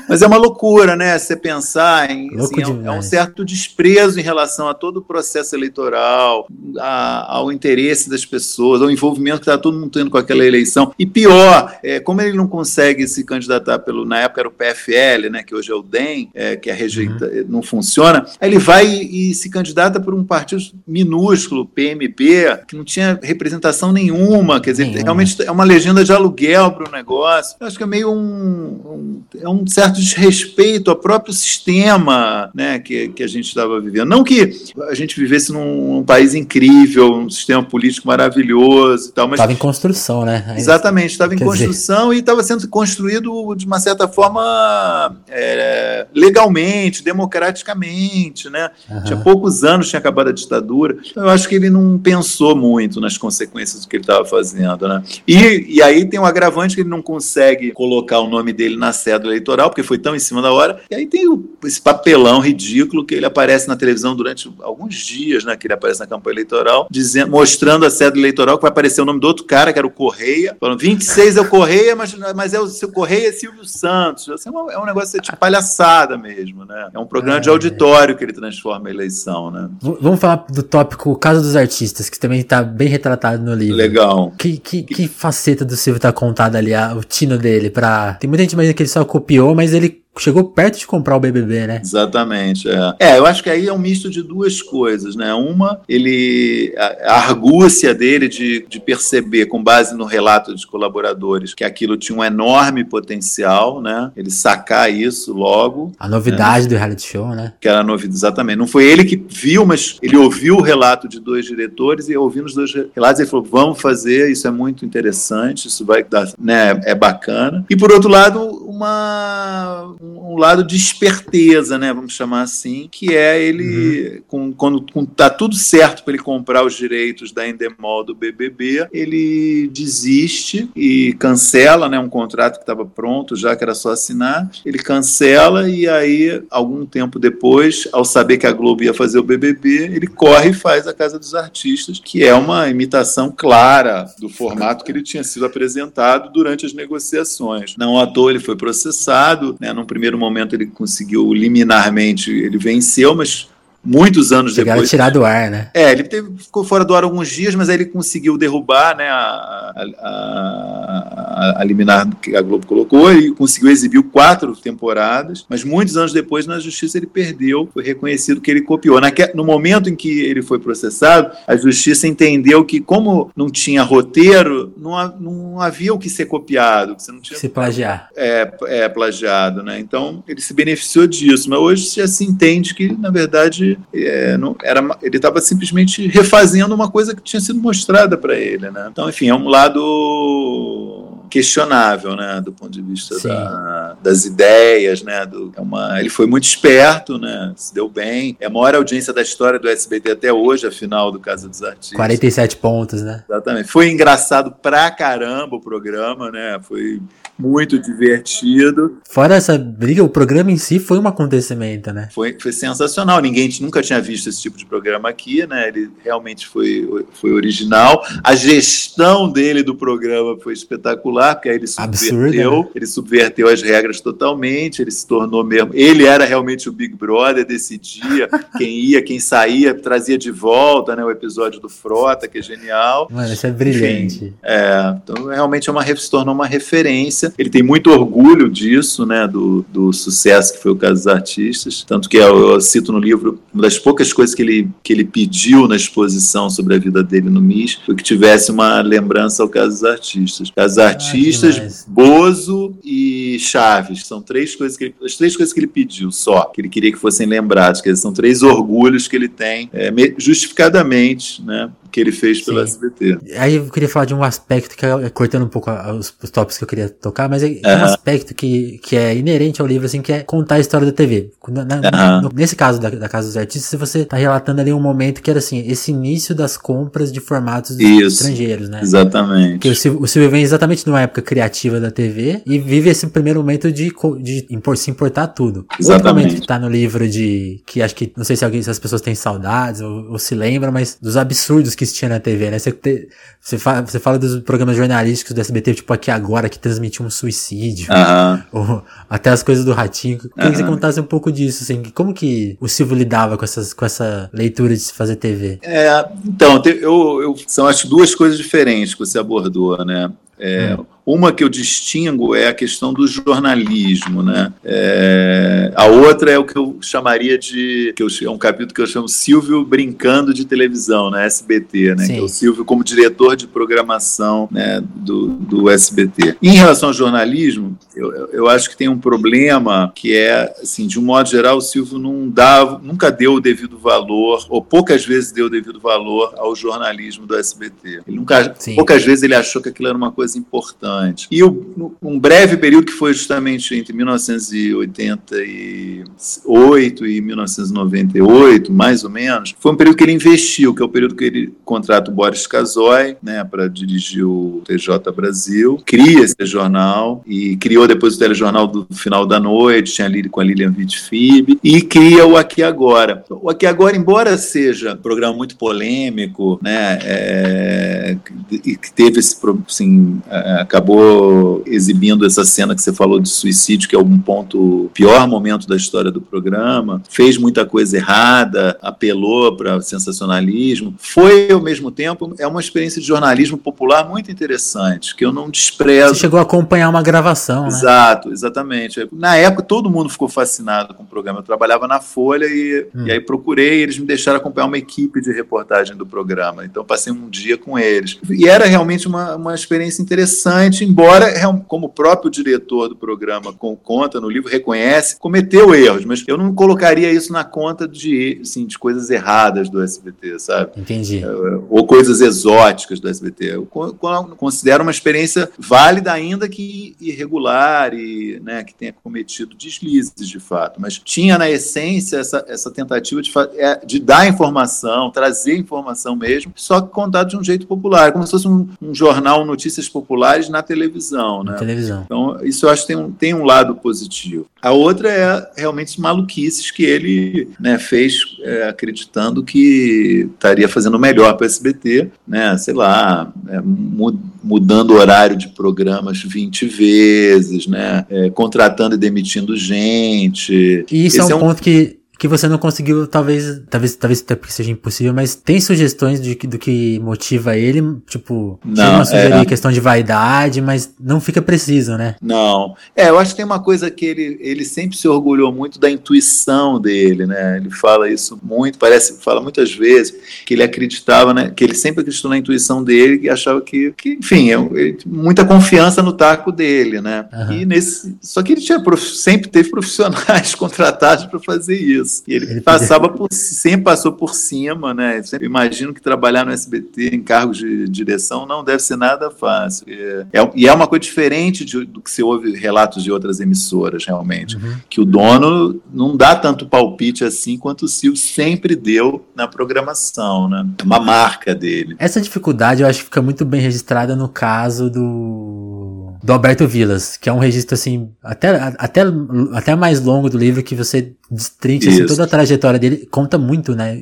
Mas é uma loucura, né? Você pensar em. Assim, é, um, é um certo desprezo em relação a todo o processo eleitoral, a, ao interesse das pessoas, ao envolvimento que está todo mundo tendo com aquela eleição. E pior, é, como ele não consegue se candidatar pelo, na época era o PFL, né, que hoje é o DEM, é, que é rejeita, uhum. não funciona, ele vai e, e, se candidata por um partido minúsculo, PMP, que não tinha representação nenhuma, quer dizer, realmente é uma legenda de aluguel para o negócio. Eu acho que é meio um, um, é um certo desrespeito ao próprio sistema né, que, que a gente estava vivendo. Não que a gente vivesse num, num, país incrível, um sistema político maravilhoso e tal, mas. Estava em construção, né? Exatamente, estava em construção dizer... e estava sendo construído de uma certa forma é, legalmente, democraticamente, né? Uhum. Tinha poucos anos, tinha acabado a ditadura. Então, eu acho que ele não pensou muito nas consequências do que ele estava fazendo, né? E, e aí tem um agravante que ele não consegue colocar o nome dele na cédula eleitoral, porque foi tão em cima da hora. E aí tem o, esse papelão ridículo que ele aparece na televisão durante alguns dias, né, que ele aparece na campanha eleitoral, dizendo, mostrando a cédula eleitoral que vai aparecer o nome do outro cara, que era o Correia, falando 26 é o Correia, mas, mas é o seu Correia é Silvio Santos. Assim, é, é um negócio de palhaçada mesmo, né? É um programa é, de auditório que ele transforma a eleição, né? Vamos falar do tópico o Caso dos Artistas, que também está bem retratado no livro. Legal. Que, que, que faceta do Silvio tá contada ali, a, o tino dele pra... Tem muita gente imagina que ele só copiou, mas ele chegou perto de comprar o BBB, né? Exatamente. É. é, eu acho que aí é um misto de duas coisas, né? Uma, ele a, argúcia dele de, de perceber, com base no relato de colaboradores, que aquilo tinha um enorme potencial, né? Ele sacar isso logo. A novidade né? do reality show, né? Que era a novidade, exatamente. Não foi ele que viu, mas ele ouviu o relato de dois diretores e ouvindo os dois relatos, ele falou: vamos fazer, isso é muito interessante, isso vai dar, né? É bacana. E por outro lado, uma um lado de esperteza, né? Vamos chamar assim, que é ele, uhum. com, quando com, tá tudo certo para ele comprar os direitos da Endemol do BBB, ele desiste e cancela, né? Um contrato que estava pronto, já que era só assinar. Ele cancela e aí, algum tempo depois, ao saber que a Globo ia fazer o BBB, ele corre e faz a Casa dos Artistas, que é uma imitação clara do formato que ele tinha sido apresentado durante as negociações. Não à toa ele foi processado, né? Num primeiro momento ele conseguiu liminarmente, ele venceu, mas muitos anos Chegaram depois. tirar do ar, né? É, ele teve, ficou fora do ar alguns dias, mas aí ele conseguiu derrubar né, a, a, a, a liminar que a Globo colocou e conseguiu exibir quatro temporadas, mas muitos anos depois, na justiça, ele perdeu, foi reconhecido que ele copiou. Naque, no momento em que ele foi processado, a justiça entendeu que, como não tinha roteiro, não, não havia o que ser copiado. Que você não tinha, se plagiar. É, é, plagiado, né? Então, ele se beneficiou disso, mas hoje já se entende que, na verdade, é, não, era, ele estava simplesmente refazendo uma coisa que tinha sido mostrada para ele, né? Então, enfim, é um lado questionável, né, do ponto de vista da, das ideias, né, do, é uma, ele foi muito esperto, né, se deu bem, é a maior audiência da história do SBT até hoje, a final do Casa dos Artistas. 47 pontos, né? Exatamente. Foi engraçado pra caramba o programa, né, foi muito divertido. Fora essa briga, o programa em si foi um acontecimento, né? Foi, foi sensacional. Ninguém nunca tinha visto esse tipo de programa aqui, né? Ele realmente foi, foi original. A gestão dele do programa foi espetacular, porque aí ele subverteu, né? ele subverteu as regras totalmente, ele se tornou mesmo. Ele era realmente o Big Brother, decidia quem ia, quem saía, trazia de volta, né? O episódio do Frota, que é genial. Mano, isso é brilhante. Enfim, é, então realmente é uma, se tornou uma referência ele tem muito orgulho disso, né, do, do sucesso que foi o caso dos artistas. Tanto que eu, eu, cito no livro, uma das poucas coisas que ele, que ele pediu na exposição sobre a vida dele no MIS foi que tivesse uma lembrança ao caso dos artistas. Caso dos ah, artistas, ah, Bozo e Chaves. São três coisas que ele, as três coisas que ele pediu só, que ele queria que fossem lembrados. Que são três orgulhos que ele tem, é, justificadamente, né, que ele fez pelo. SBT. Aí eu queria falar de um aspecto que é cortando um pouco os, os tópicos que eu queria tocar, mas é, -huh. um aspecto que, que é inerente ao livro, assim, que é contar a história da TV. Na, na, no, nesse caso da, da Casa dos Artistas, você tá relatando ali um momento que era assim, esse início das compras de formatos Isso, estrangeiros, né? Exatamente. Que o Silvio, o Silvio vem exatamente numa época criativa da TV e vive esse primeiro momento de, de impor, se importar tudo. Exatamente. Outro momento que tá no livro de, que acho que, não sei se alguém, se as pessoas têm saudades ou, ou se lembram, mas dos absurdos que assistia na TV, né? Você, te, você, fala, você fala dos programas jornalísticos do SBT, tipo aqui agora, que transmitia um suicídio. Ou até as coisas do Ratinho. Queria que você contasse um pouco disso, assim. Como que o Silvio lidava com, essas, com essa leitura de se fazer TV? É, então, eu, eu, são acho duas coisas diferentes que você abordou, né? É, hum. Uma que eu distingo é a questão do jornalismo, né? É, a outra é o que eu chamaria de que eu, é um capítulo que eu chamo Silvio brincando de televisão, né? SBT, né? Que é o Silvio como diretor de programação né? do, do SBT. Em relação ao jornalismo, eu, eu acho que tem um problema que é, assim, de um modo geral, o Silvio não dá, nunca deu o devido valor ou poucas vezes deu o devido valor ao jornalismo do SBT. Ele nunca, Sim. poucas vezes ele achou que aquilo era uma coisa importante importante. E o, um breve período que foi justamente entre 1988 e 1998, mais ou menos, foi um período que ele investiu, que é o período que ele contrata o Boris Casoy, né, para dirigir o TJ Brasil, cria esse jornal e criou depois o telejornal do final da noite, tinha ali com a Lilian Vitfib, e cria o Aqui Agora. O Aqui Agora, embora seja um programa muito polêmico, né, é, que teve esse, assim, acabou acabou exibindo essa cena que você falou de suicídio, que é um ponto, pior momento da história do programa, fez muita coisa errada, apelou para sensacionalismo. Foi, ao mesmo tempo, é uma experiência de jornalismo popular muito interessante, que eu não desprezo. Você chegou a acompanhar uma gravação, né? Exato, exatamente. Na época, todo mundo ficou fascinado com o programa. Eu trabalhava na Folha e, hum. e aí procurei, eles me deixaram acompanhar uma equipe de reportagem do programa. Então, passei um dia com eles. E era realmente uma, uma experiência interessante embora, como o próprio diretor do programa conta no livro, reconhece, cometeu erros, mas eu não colocaria isso na conta de, assim, de coisas erradas do SBT, sabe? Entendi. É, ou coisas exóticas do SBT. Eu considero uma experiência válida, ainda que irregular e né, que tenha cometido deslizes de fato, mas tinha na essência essa, essa tentativa de, é, de dar informação, trazer informação mesmo, só que contado de um jeito popular, como se fosse um, um jornal Notícias Populares na televisão. Né? Na televisão. Então, isso eu acho que tem um, tem um lado positivo. A outra é realmente maluquices que ele né, fez é, acreditando que estaria fazendo melhor para o SBT, né, sei lá, é, mudando o horário de programas 20 vezes, né, é, contratando e demitindo gente. E isso é Esse é um ponto que que você não conseguiu, talvez, talvez, talvez até porque seja impossível, mas tem sugestões de, do que motiva ele, tipo, não, não sugerir é, questão de vaidade, mas não fica preciso, né? Não. É, eu acho que tem uma coisa que ele, ele sempre se orgulhou muito da intuição dele, né? Ele fala isso muito, parece, fala muitas vezes que ele acreditava, né? Que ele sempre acreditou na intuição dele e achava que, que enfim, é, muita confiança no taco dele, né? Uhum. E nesse, só que ele tinha sempre teve profissionais contratados para fazer isso isso. E ele, passava por sempre passou por cima, né? Sempre imagino que trabalhar no SBT em cargos de direção não deve ser nada fácil. É, é, e é uma coisa diferente de, do que se ouve relatos de outras emissoras, realmente. Uhum. Que o dono não dá tanto palpite assim quanto o Silvio sempre deu na programação, né? É uma marca dele. Essa dificuldade eu acho que fica muito bem registrada no caso do, do Alberto Vilas, que é um registro assim, até, até, até mais longo do livro que você destrincha assim, toda a trajetória dele, conta muito, né?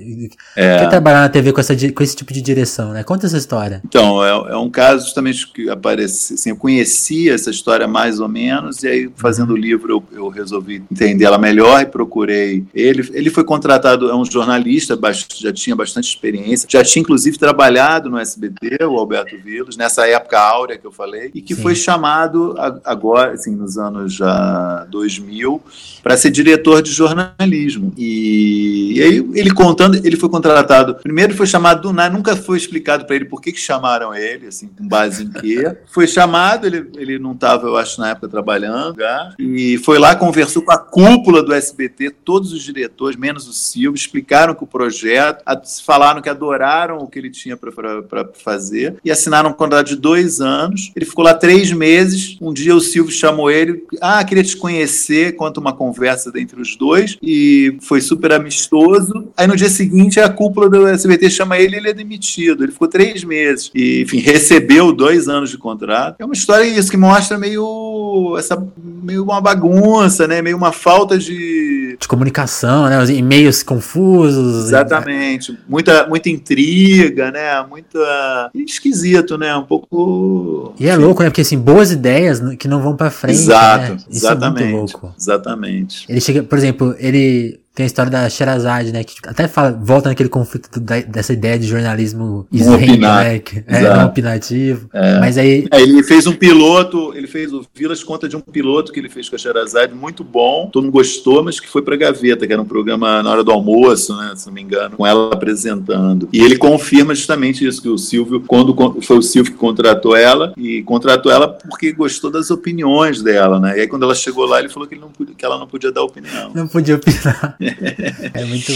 É. Quer trabalhar na TV com, essa, com esse tipo de direção, né? Conta essa história. Então, é, é um caso justamente que aparece, assim, eu conhecia essa história mais ou menos, e aí fazendo o livro eu, eu resolvi entender ela melhor e procurei ele. Ele foi contratado, é um jornalista, já tinha bastante experiência, já tinha inclusive trabalhado no SBT, o Alberto Vilos, nessa época áurea que eu falei, e que Sim. foi chamado agora, assim, nos anos já 2000, para ser diretor de jornalismo jornalismo. E, e, aí ele contando, ele foi contratado. Primeiro foi chamado do nada, nunca foi explicado para ele por que, que chamaram ele, assim, com base em quê. Foi chamado, ele, ele não estava, eu acho, na época trabalhando, e foi lá, conversou com a cúpula do SBT, todos os diretores, menos o Silvio, explicaram que o projeto, falaram que adoraram o que ele tinha para fazer e assinaram um contrato de dois anos. Ele ficou lá três meses. Um dia o Silvio chamou ele, ah, queria te conhecer, conta uma conversa entre os dois depois e foi super amistoso. Aí no dia seguinte a cúpula do SBT chama ele e ele é demitido. Ele ficou três meses e, enfim, recebeu dois anos de contrato. É uma história isso que mostra meio essa meio uma bagunça, né? Meio uma falta de de comunicação, né? Os e-mails confusos. Exatamente. Muita muita intriga, né? Muita esquisito, né? Um pouco E é louco, né? Porque assim, boas ideias que não vão para frente, Exato, né? Isso exatamente. É muito louco. Exatamente. Ele chega, por exemplo, ele tem a história da Sherazade, né? Que tipo, até fala, volta naquele conflito da, dessa ideia de jornalismo isento, né? Que é não opinativo. É. Mas aí. É, ele fez um piloto, ele fez o Vilas conta de um piloto que ele fez com a Sherazade, muito bom, todo mundo gostou, mas que foi pra gaveta, que era um programa na hora do almoço, né? Se não me engano, com ela apresentando. E ele confirma justamente isso, que o Silvio, quando foi o Silvio que contratou ela, e contratou ela porque gostou das opiniões dela, né? E aí quando ela chegou lá, ele falou que, não que ela não podia dar opinião. Não podia opinar. É muito.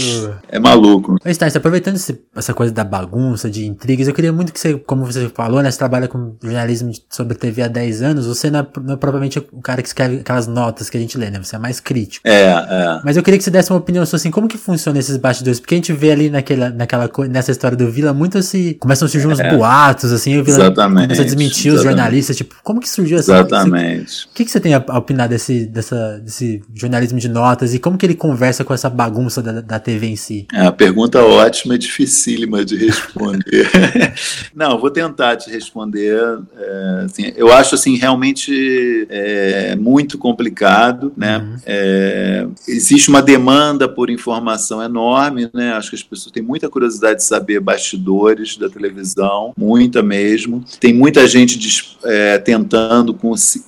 É maluco. Mas tá, aproveitando esse, essa coisa da bagunça, de intrigas, eu queria muito que você, como você falou, né? Você trabalha com jornalismo sobre TV há 10 anos, você não é, não é propriamente o cara que escreve aquelas notas que a gente lê, né? Você é mais crítico. É, é. Mas eu queria que você desse uma opinião sua assim, como que funciona esses bastidores? Porque a gente vê ali naquela, naquela nessa história do Vila, muito assim, começam a surgir uns é. boatos, assim, o Vila exatamente, começa a desmentir exatamente. os jornalistas, tipo, como que surgiu essa Exatamente. O que, que você tem a, a opinar desse, dessa, desse jornalismo de notas e como que ele conversa com essa bagunça da, da TV em si? É uma pergunta ótima e dificílima de responder. Não, vou tentar te responder. É, assim, eu acho assim realmente é, muito complicado, né? Uhum. É, existe uma demanda por informação enorme, né? Acho que as pessoas têm muita curiosidade de saber bastidores da televisão, muita mesmo. Tem muita gente é, tentando cons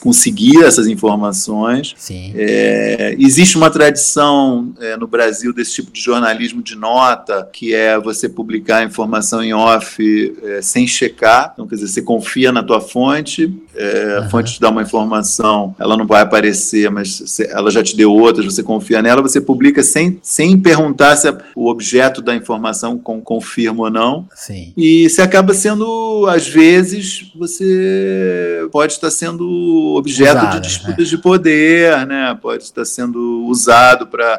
conseguir essas informações. É, existe uma tradição tradição é, no Brasil desse tipo de jornalismo de nota, que é você publicar informação em off é, sem checar. Então, quer dizer, você confia na tua fonte, é, a fonte te dá uma informação, ela não vai aparecer, mas ela já te deu outras, você confia nela, você publica sem, sem perguntar se o objeto da informação com, confirma ou não. Sim. E você acaba sendo, às vezes, você pode estar sendo objeto Usado, de disputas né? de poder, né? Pode estar sendo usado para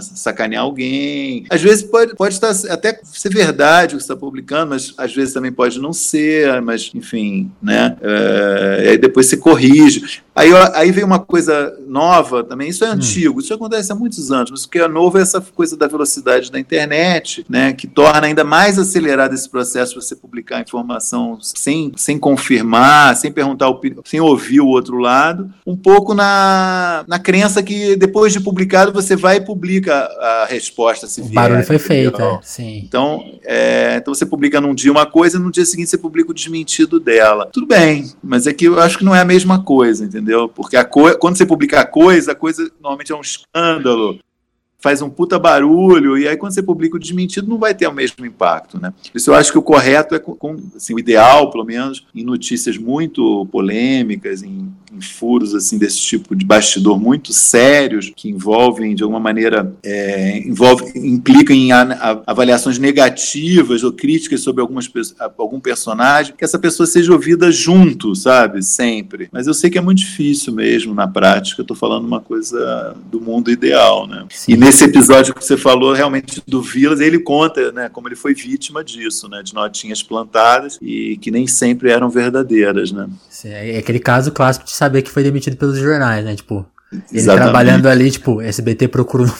sacanear alguém. Às vezes pode, pode estar até ser verdade o que está publicando, mas às vezes também pode não ser, mas enfim, né? É, e aí depois você corrige. Aí, aí veio uma coisa nova também, isso é hum. antigo, isso acontece há muitos anos, mas o que é novo é essa coisa da velocidade da internet, né, que torna ainda mais acelerado esse processo de você publicar informação sem, sem confirmar, sem perguntar, sem ouvir o outro lado, um pouco na, na crença que depois de publicado você vai e publica a resposta. Se o vier, barulho foi feito, é, sim. Então, é, então você publica num dia uma coisa e no dia seguinte você publica o desmentido dela. Tudo bem, mas é que eu acho que não é a mesma coisa, entendeu? entendeu? Porque a co... quando você publica a coisa, a coisa normalmente é um escândalo, faz um puta barulho, e aí quando você publica o desmentido não vai ter o mesmo impacto, né? Isso eu acho que o correto é, com, assim, o ideal, pelo menos, em notícias muito polêmicas, em em furos assim desse tipo de bastidor muito sérios que envolvem de alguma maneira é, envolve, implicam em avaliações negativas ou críticas sobre algumas, algum personagem, que essa pessoa seja ouvida junto, sabe, sempre. Mas eu sei que é muito difícil mesmo na prática. Estou falando uma coisa do mundo ideal, né? Sim. E nesse episódio que você falou realmente do Vilas, ele conta, né, como ele foi vítima disso, né, de notinhas plantadas e que nem sempre eram verdadeiras, né? É aquele caso clássico de saber que foi demitido pelos jornais, né? Tipo, ele Exatamente. trabalhando ali, tipo, SBT procura um.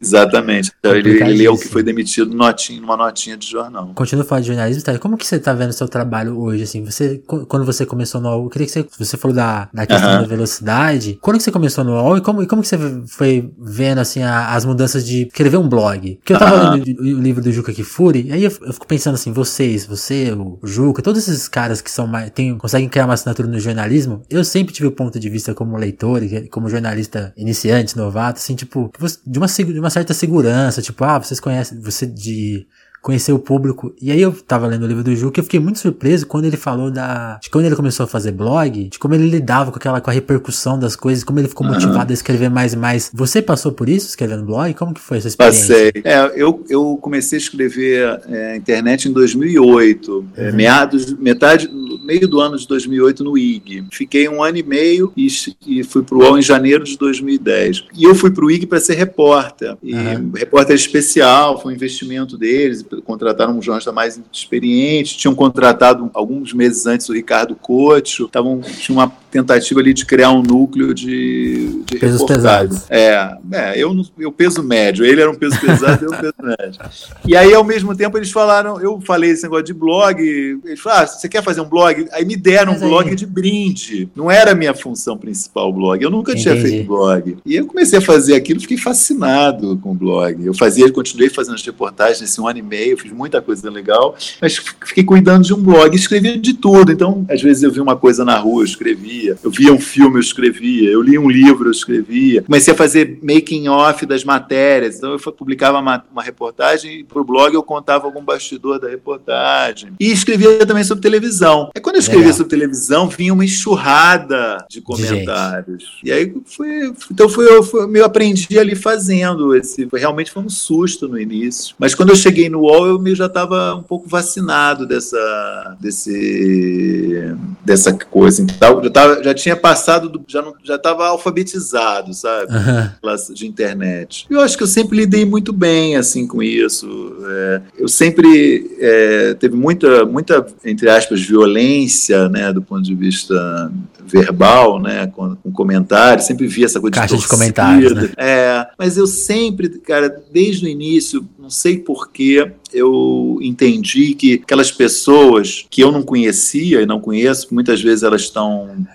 Exatamente. Então, ele, ele é o que foi demitido notinha, numa notinha de jornal. Continua falando de jornalismo, tá? Como que você tá vendo o seu trabalho hoje, assim? Você, quando você começou no UOL, eu queria que você, você falou da, da questão da velocidade. Quando que você começou no UOL e como, e como que você foi vendo, assim, a, as mudanças de escrever um blog? Porque eu tava lendo o livro do Juca Kifuri, e aí eu, eu, fico pensando assim, vocês, você, o Juca, todos esses caras que são mais, tem, conseguem criar uma assinatura no jornalismo, eu sempre tive o ponto de vista como leitor e como jornalista jornalista iniciante, novato, assim, tipo, de uma, de uma certa segurança, tipo, ah, vocês conhecem, você de conhecer o público. E aí eu tava lendo o livro do Ju que eu fiquei muito surpreso quando ele falou da. de quando ele começou a fazer blog, de como ele lidava com aquela com a repercussão das coisas, como ele ficou uhum. motivado a escrever mais e mais. Você passou por isso escrevendo blog? Como que foi essa experiência? Passei. É, eu, eu comecei a escrever é, internet em 2008, é, uhum. é, meados, metade, meio do ano de 2008 no IG. Fiquei um ano e meio e, e fui pro UOL em janeiro de 2010. E eu fui pro IG para ser repórter. E uhum. repórter especial, foi um investimento deles contrataram um jornalista mais experiente, tinham contratado alguns meses antes o Ricardo Couto, tavam, tinha uma tentativa ali de criar um núcleo de, de pesos pesados. É, é eu, eu peso médio, ele era um peso pesado, eu um peso médio. E aí, ao mesmo tempo, eles falaram, eu falei esse negócio de blog, eles falaram, ah, você quer fazer um blog? Aí me deram Mas um aí... blog de brinde. Não era a minha função principal o blog, eu nunca Entendi. tinha feito blog. E eu comecei a fazer aquilo, fiquei fascinado com o blog. Eu fazia, continuei fazendo as reportagens nesse um ano e meio, fiz muita coisa legal, mas fiquei cuidando de um blog, escrevia de tudo. Então, às vezes eu vi uma coisa na rua, eu escrevia escrevia. Eu via um filme, eu escrevia. Eu li um livro, eu escrevia. Comecei a fazer making off das matérias. Então eu publicava uma, uma reportagem e para o blog eu contava algum bastidor da reportagem. E escrevia também sobre televisão. E quando eu escrevia Legal. sobre televisão, vinha uma enxurrada de comentários. Gente. E aí foi. Então foi, eu, foi, eu aprendi ali fazendo. Esse, realmente foi um susto no início. Mas quando eu cheguei no UOL, eu já estava um pouco vacinado dessa, desse, dessa coisa. Então, eu tava, já tinha passado, do, já já estava alfabetizado, sabe? Uhum. De internet. Eu acho que eu sempre lidei muito bem assim com isso. É, eu sempre é, teve muita, muita entre aspas violência, né, do ponto de vista verbal, né, com, com comentários. Sempre vi essa coisa Caixa de, de comentários. Né? É, mas eu sempre, cara, desde o início, não sei porquê, eu entendi que aquelas pessoas que eu não conhecia e não conheço, muitas vezes elas estão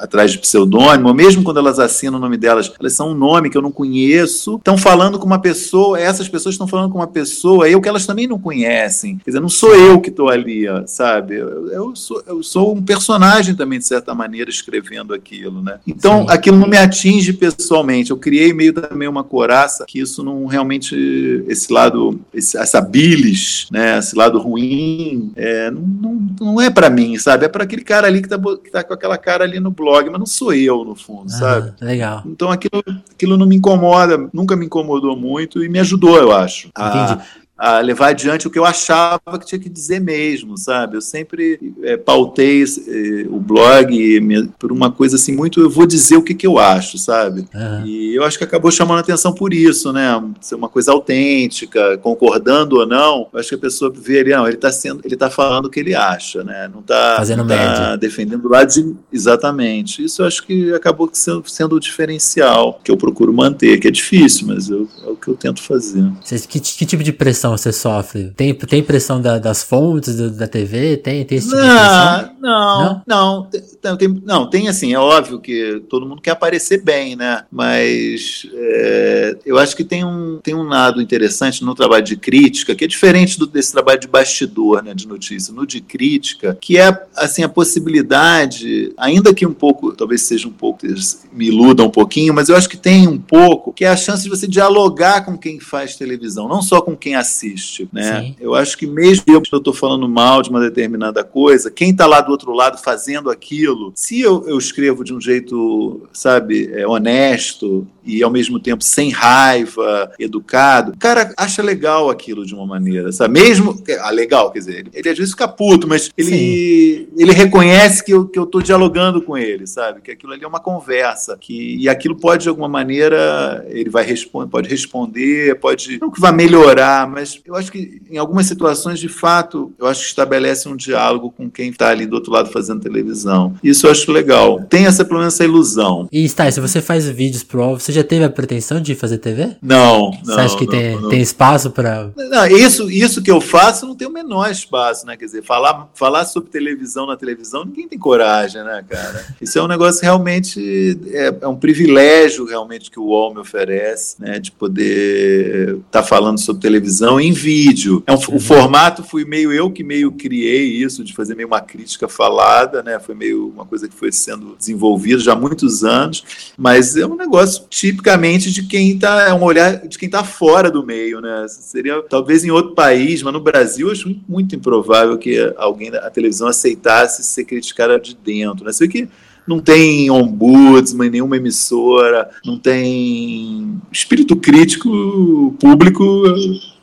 atrás de pseudônimo, mesmo quando elas assinam o nome delas, elas são um nome que eu não conheço, estão falando com uma pessoa, essas pessoas estão falando com uma pessoa, eu que elas também não conhecem. Quer dizer, não sou eu que estou ali, sabe? Eu, eu, sou, eu sou um personagem também, de certa maneira, escrevendo aquilo, né? Então, Sim. aquilo não me atinge pessoalmente. Eu criei meio também uma coraça que isso não realmente, esse lado, esse, essa bilis, né? Esse lado ruim, é, não, não, não é para mim, sabe? É para aquele cara ali que tá, que tá com aquela cara ali no blog, mas não sou eu, no fundo, ah, sabe? Legal. Então aquilo, aquilo não me incomoda, nunca me incomodou muito e me ajudou, eu acho. A, a levar adiante o que eu achava que tinha que dizer mesmo, sabe? Eu sempre é, pautei é, o blog me, por uma coisa assim, muito eu vou dizer o que, que eu acho, sabe? Uhum. E eu acho que acabou chamando a atenção por isso, né? Ser uma coisa autêntica, concordando ou não, eu acho que a pessoa vê ali, não, ele está sendo, ele tá falando o que ele acha, né? Não está fazendo não tá defendendo lá de exatamente. Isso eu acho que acabou sendo, sendo o diferencial que eu procuro manter, que é difícil, mas eu, é o que eu tento fazer. Que, que tipo de pressão pressão você sofre? Tem, tem pressão da, das fontes do, da TV? Tem, tem esse tipo não, de pressão? Não, não, não, tem, não, tem assim, é óbvio que todo mundo quer aparecer bem, né? Mas é, eu acho que tem um, tem um lado interessante no trabalho de crítica, que é diferente do, desse trabalho de bastidor, né, de notícia, no de crítica, que é assim a possibilidade, ainda que um pouco, talvez seja um pouco, me iluda um pouquinho, mas eu acho que tem um pouco, que é a chance de você dialogar com quem faz televisão, não só com quem assiste assiste, né? Sim. Eu acho que mesmo eu estou falando mal de uma determinada coisa, quem está lá do outro lado fazendo aquilo, se eu, eu escrevo de um jeito, sabe, é, honesto e ao mesmo tempo sem raiva, educado, o cara acha legal aquilo de uma maneira, sabe? Mesmo, ah, legal, quer dizer, ele, ele às vezes fica puto, mas ele, ele reconhece que eu, que eu tô dialogando com ele, sabe? Que aquilo ali é uma conversa, que, e aquilo pode de alguma maneira, ele vai responder, pode responder, pode, não que vá melhorar, mas mas eu acho que em algumas situações, de fato, eu acho que estabelece um diálogo com quem está ali do outro lado fazendo televisão. Isso eu acho legal. Tem essa, pelo menos, essa ilusão. E, Stai, se você faz vídeos pro você já teve a pretensão de fazer TV? Não, não. Você acha que não, tem, não. tem espaço para. Não, isso, isso que eu faço não tem o menor espaço, né? Quer dizer, falar, falar sobre televisão na televisão, ninguém tem coragem, né, cara? Isso é um negócio realmente. É, é um privilégio realmente que o UOL me oferece, né? De poder estar tá falando sobre televisão em vídeo. É um, uhum. O formato fui meio eu que meio criei isso, de fazer meio uma crítica falada, né? Foi meio uma coisa que foi sendo desenvolvida já há muitos anos, mas é um negócio tipicamente de quem está, é um olhar de quem está fora do meio, né? Seria talvez em outro país, mas no Brasil eu acho muito improvável que alguém da televisão aceitasse ser criticada de dentro, né? Você vê que não tem ombudsman, nenhuma emissora, não tem espírito crítico público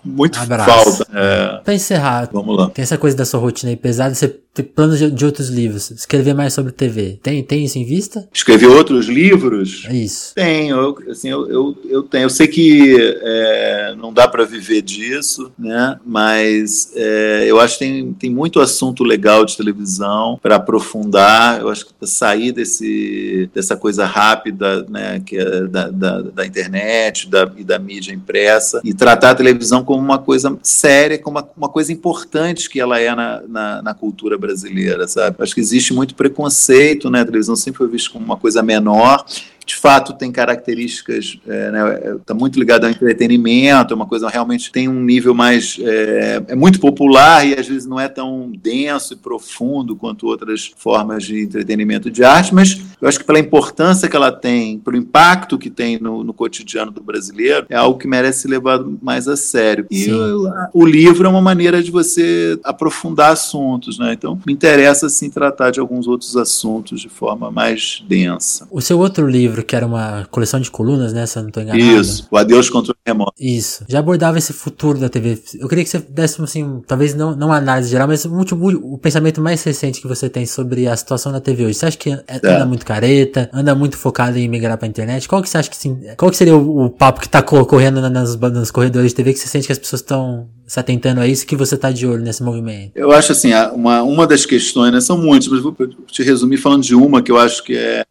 muito Abraço. falta. É. Pra encerrar, vamos lá. Tem essa coisa da sua rotina aí pesada, você tem planos de, de, outros livros, escrever mais sobre TV. Tem, tem isso em vista? Escrever outros livros? É isso. Tenho, eu, assim, eu, eu, eu tenho. Eu sei que é, não dá para viver disso, né? Mas é, eu acho que tem, tem muito assunto legal de televisão para aprofundar. Eu acho que para sair desse, dessa coisa rápida, né? Que é da, da, da internet da, e da mídia impressa e tratar a televisão como uma coisa séria, como uma, uma coisa importante que ela é na, na, na cultura brasileira, sabe? Acho que existe muito preconceito, né? A televisão sempre foi vista como uma coisa menor de fato tem características, é, né, tá muito ligado ao entretenimento, é uma coisa realmente tem um nível mais é, é, muito popular e às vezes não é tão denso e profundo quanto outras formas de entretenimento de arte, mas eu acho que pela importância que ela tem, pelo impacto que tem no, no cotidiano do brasileiro, é algo que merece ser levado mais a sério. E o, o, livro é uma maneira de você aprofundar assuntos, né? Então me interessa assim tratar de alguns outros assuntos de forma mais densa. O seu outro livro livro que era uma coleção de colunas, né? Se eu não estou enganado. Isso, o Adeus Controle Remoto. Isso. Já abordava esse futuro da TV. Eu queria que você desse, assim, talvez não, não uma análise geral, mas o, o, o pensamento mais recente que você tem sobre a situação da TV hoje. Você acha que é. anda muito careta, anda muito focado em migrar pra internet? Qual que você acha que sim, qual que seria o, o papo que tá correndo nas, nas corredores de TV que você sente que as pessoas estão se atentando a isso que você está de olho nesse movimento? Eu acho assim, uma, uma das questões, né, são muitas, mas vou te resumir falando de uma que eu acho que é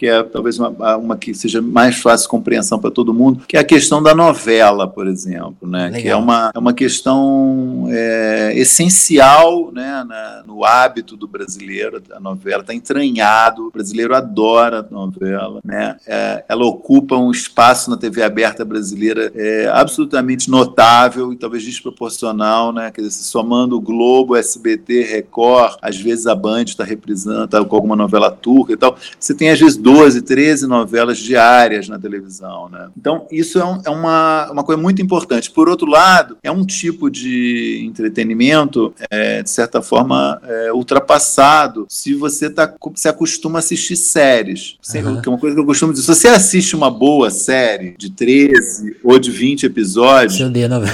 que é talvez uma, uma que seja mais fácil de compreensão para todo mundo, que é a questão da novela, por exemplo, né? Legal. Que é uma, é uma questão é, essencial né, na, no hábito do brasileiro. A novela está entranhado, o brasileiro adora a novela, né? É, ela ocupa um espaço na TV aberta brasileira é, absolutamente notável e talvez desproporcional, né? Quer dizer, somando o Globo, SBT, Record, às vezes a Band está reprisando tá com alguma novela turca e tal. Você tem às vezes 12, 13 novelas diárias na televisão, né? Então, isso é, um, é uma, uma coisa muito importante. Por outro lado, é um tipo de entretenimento, é, de certa forma, é, ultrapassado se você tá, se acostuma a assistir séries. Uhum. Que é uma coisa que eu costumo dizer. Se você assiste uma boa série de 13 ou de 20 episódios,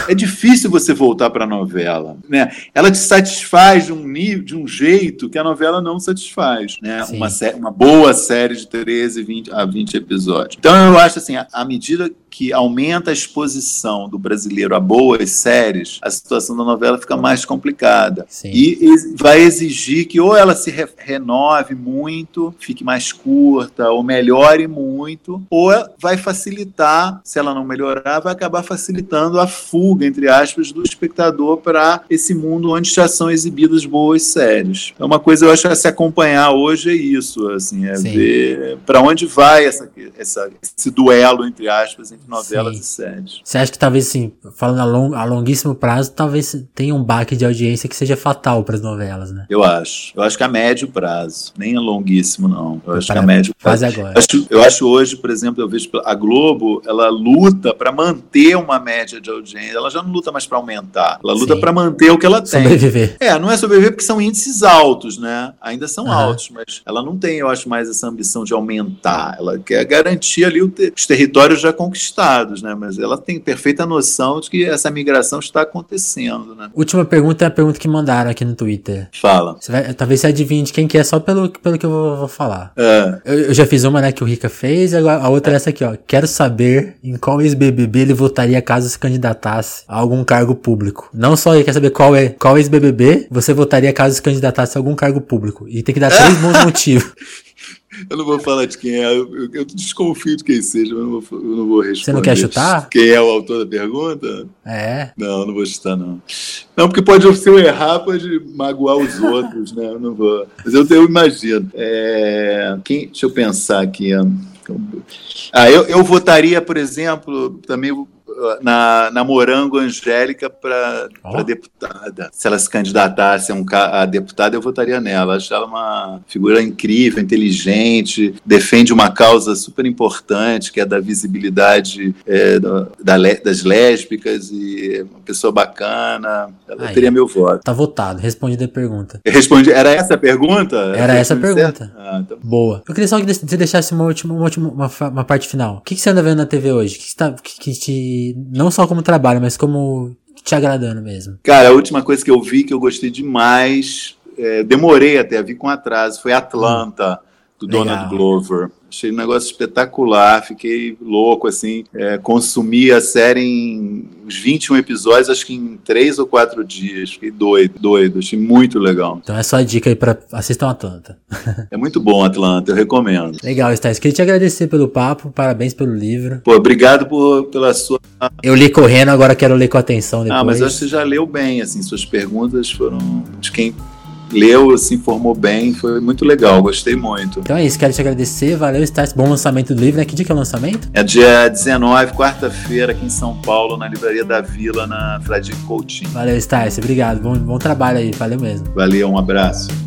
é difícil você voltar para a novela. Né? Ela te satisfaz de um nível, de um jeito que a novela não satisfaz. Né? Uma, uma boa série de 13 20, a 20 episódios. Então eu acho assim, à medida que aumenta a exposição do brasileiro a boas séries, a situação da novela fica mais complicada. Sim. E vai exigir que ou ela se re renove muito, fique mais curta, ou melhore muito, ou vai facilitar, se ela não melhorar, vai acabar facilitando a fuga, entre aspas, do espectador para esse mundo onde já são exibidas boas séries. É uma coisa eu acho a se acompanhar hoje é isso, assim, é Sim. ver para onde vai essa, essa, esse duelo, entre aspas, entre novelas Sim. e séries. Você acha que talvez, assim, falando a, long, a longuíssimo prazo, talvez tenha um baque de audiência que seja fatal para as novelas, né? Eu acho. Eu acho que a médio prazo, nem a longuíssimo, não. Eu acho que a médio prazo. Faz agora. Eu acho, eu acho hoje, por exemplo, eu vejo a Globo, ela luta para manter uma média de audiência. Ela já não luta mais para aumentar. Ela luta para manter o que ela tem. Sobreviver. É, não é sobreviver porque são índices altos, né? Ainda são uhum. altos, mas ela não tem, eu acho, mais essa ambição de aumentar. Ela quer garantir ali os territórios já conquistados conquistados, né? Mas ela tem perfeita noção de que essa migração está acontecendo, né? Última pergunta é a pergunta que mandaram aqui no Twitter. Fala. Você vai, talvez você adivinhe de quem que é só pelo, pelo que eu vou, vou falar. É. Eu, eu, já fiz uma, né, que o Rica fez, e a outra é essa aqui, ó. Quero saber em qual ex-BBB ele votaria caso se candidatasse a algum cargo público. Não só ele quer saber qual é qual ex-BBB você votaria caso se candidatasse a algum cargo público. E tem que dar três bons motivos. Eu não vou falar de quem é, eu, eu desconfio de quem seja, mas eu não vou, eu não vou responder. Você não quer chutar? Quem é o autor da pergunta? É. Não, não vou chutar, não. Não, porque pode, se eu errar, pode magoar os outros, né? Eu não vou. Mas eu, eu imagino. É, quem, deixa eu pensar aqui. Ah, eu, eu votaria, por exemplo, também na, na Morango Angélica para oh. deputada. Se ela se candidatasse a, um, a deputada, eu votaria nela. Acho ela uma figura incrível, inteligente, defende uma causa super importante, que é da visibilidade é, da, da, das lésbicas e uma pessoa bacana. Ela Aí, teria meu voto. Tá votado. Respondi a pergunta. Respondi. Era essa a pergunta? Era essa a pergunta. Ah, então. Boa. Eu queria só que você deixasse uma última, uma, última, uma, uma parte final. O que, que você anda vendo na TV hoje? O que, que, tá, que, que te não só como trabalho, mas como te agradando mesmo? Cara, a última coisa que eu vi que eu gostei demais, é, demorei até, vi com atraso, foi Atlanta, do Legal. Donald Glover. Achei um negócio espetacular, fiquei louco, assim. É, consumi a série em uns 21 episódios, acho que em 3 ou 4 dias. Fiquei doido, doido. Achei muito legal. Então é só a dica aí pra assistam Atlanta. é muito bom Atlanta, eu recomendo. Legal, Stais. Queria te agradecer pelo papo, parabéns pelo livro. Pô, obrigado por, pela sua. Eu li correndo, agora quero ler com atenção depois. Ah, mas acho que você já leu bem, assim. Suas perguntas foram de quem leu, se informou bem, foi muito legal, gostei muito. Então é isso, quero te agradecer, valeu, Stats, bom lançamento do livro, né? Que dia que é o lançamento? É dia 19, quarta-feira, aqui em São Paulo, na Livraria da Vila, na Fradique Coutinho. Valeu, Stats, obrigado, bom, bom trabalho aí, valeu mesmo. Valeu, um abraço.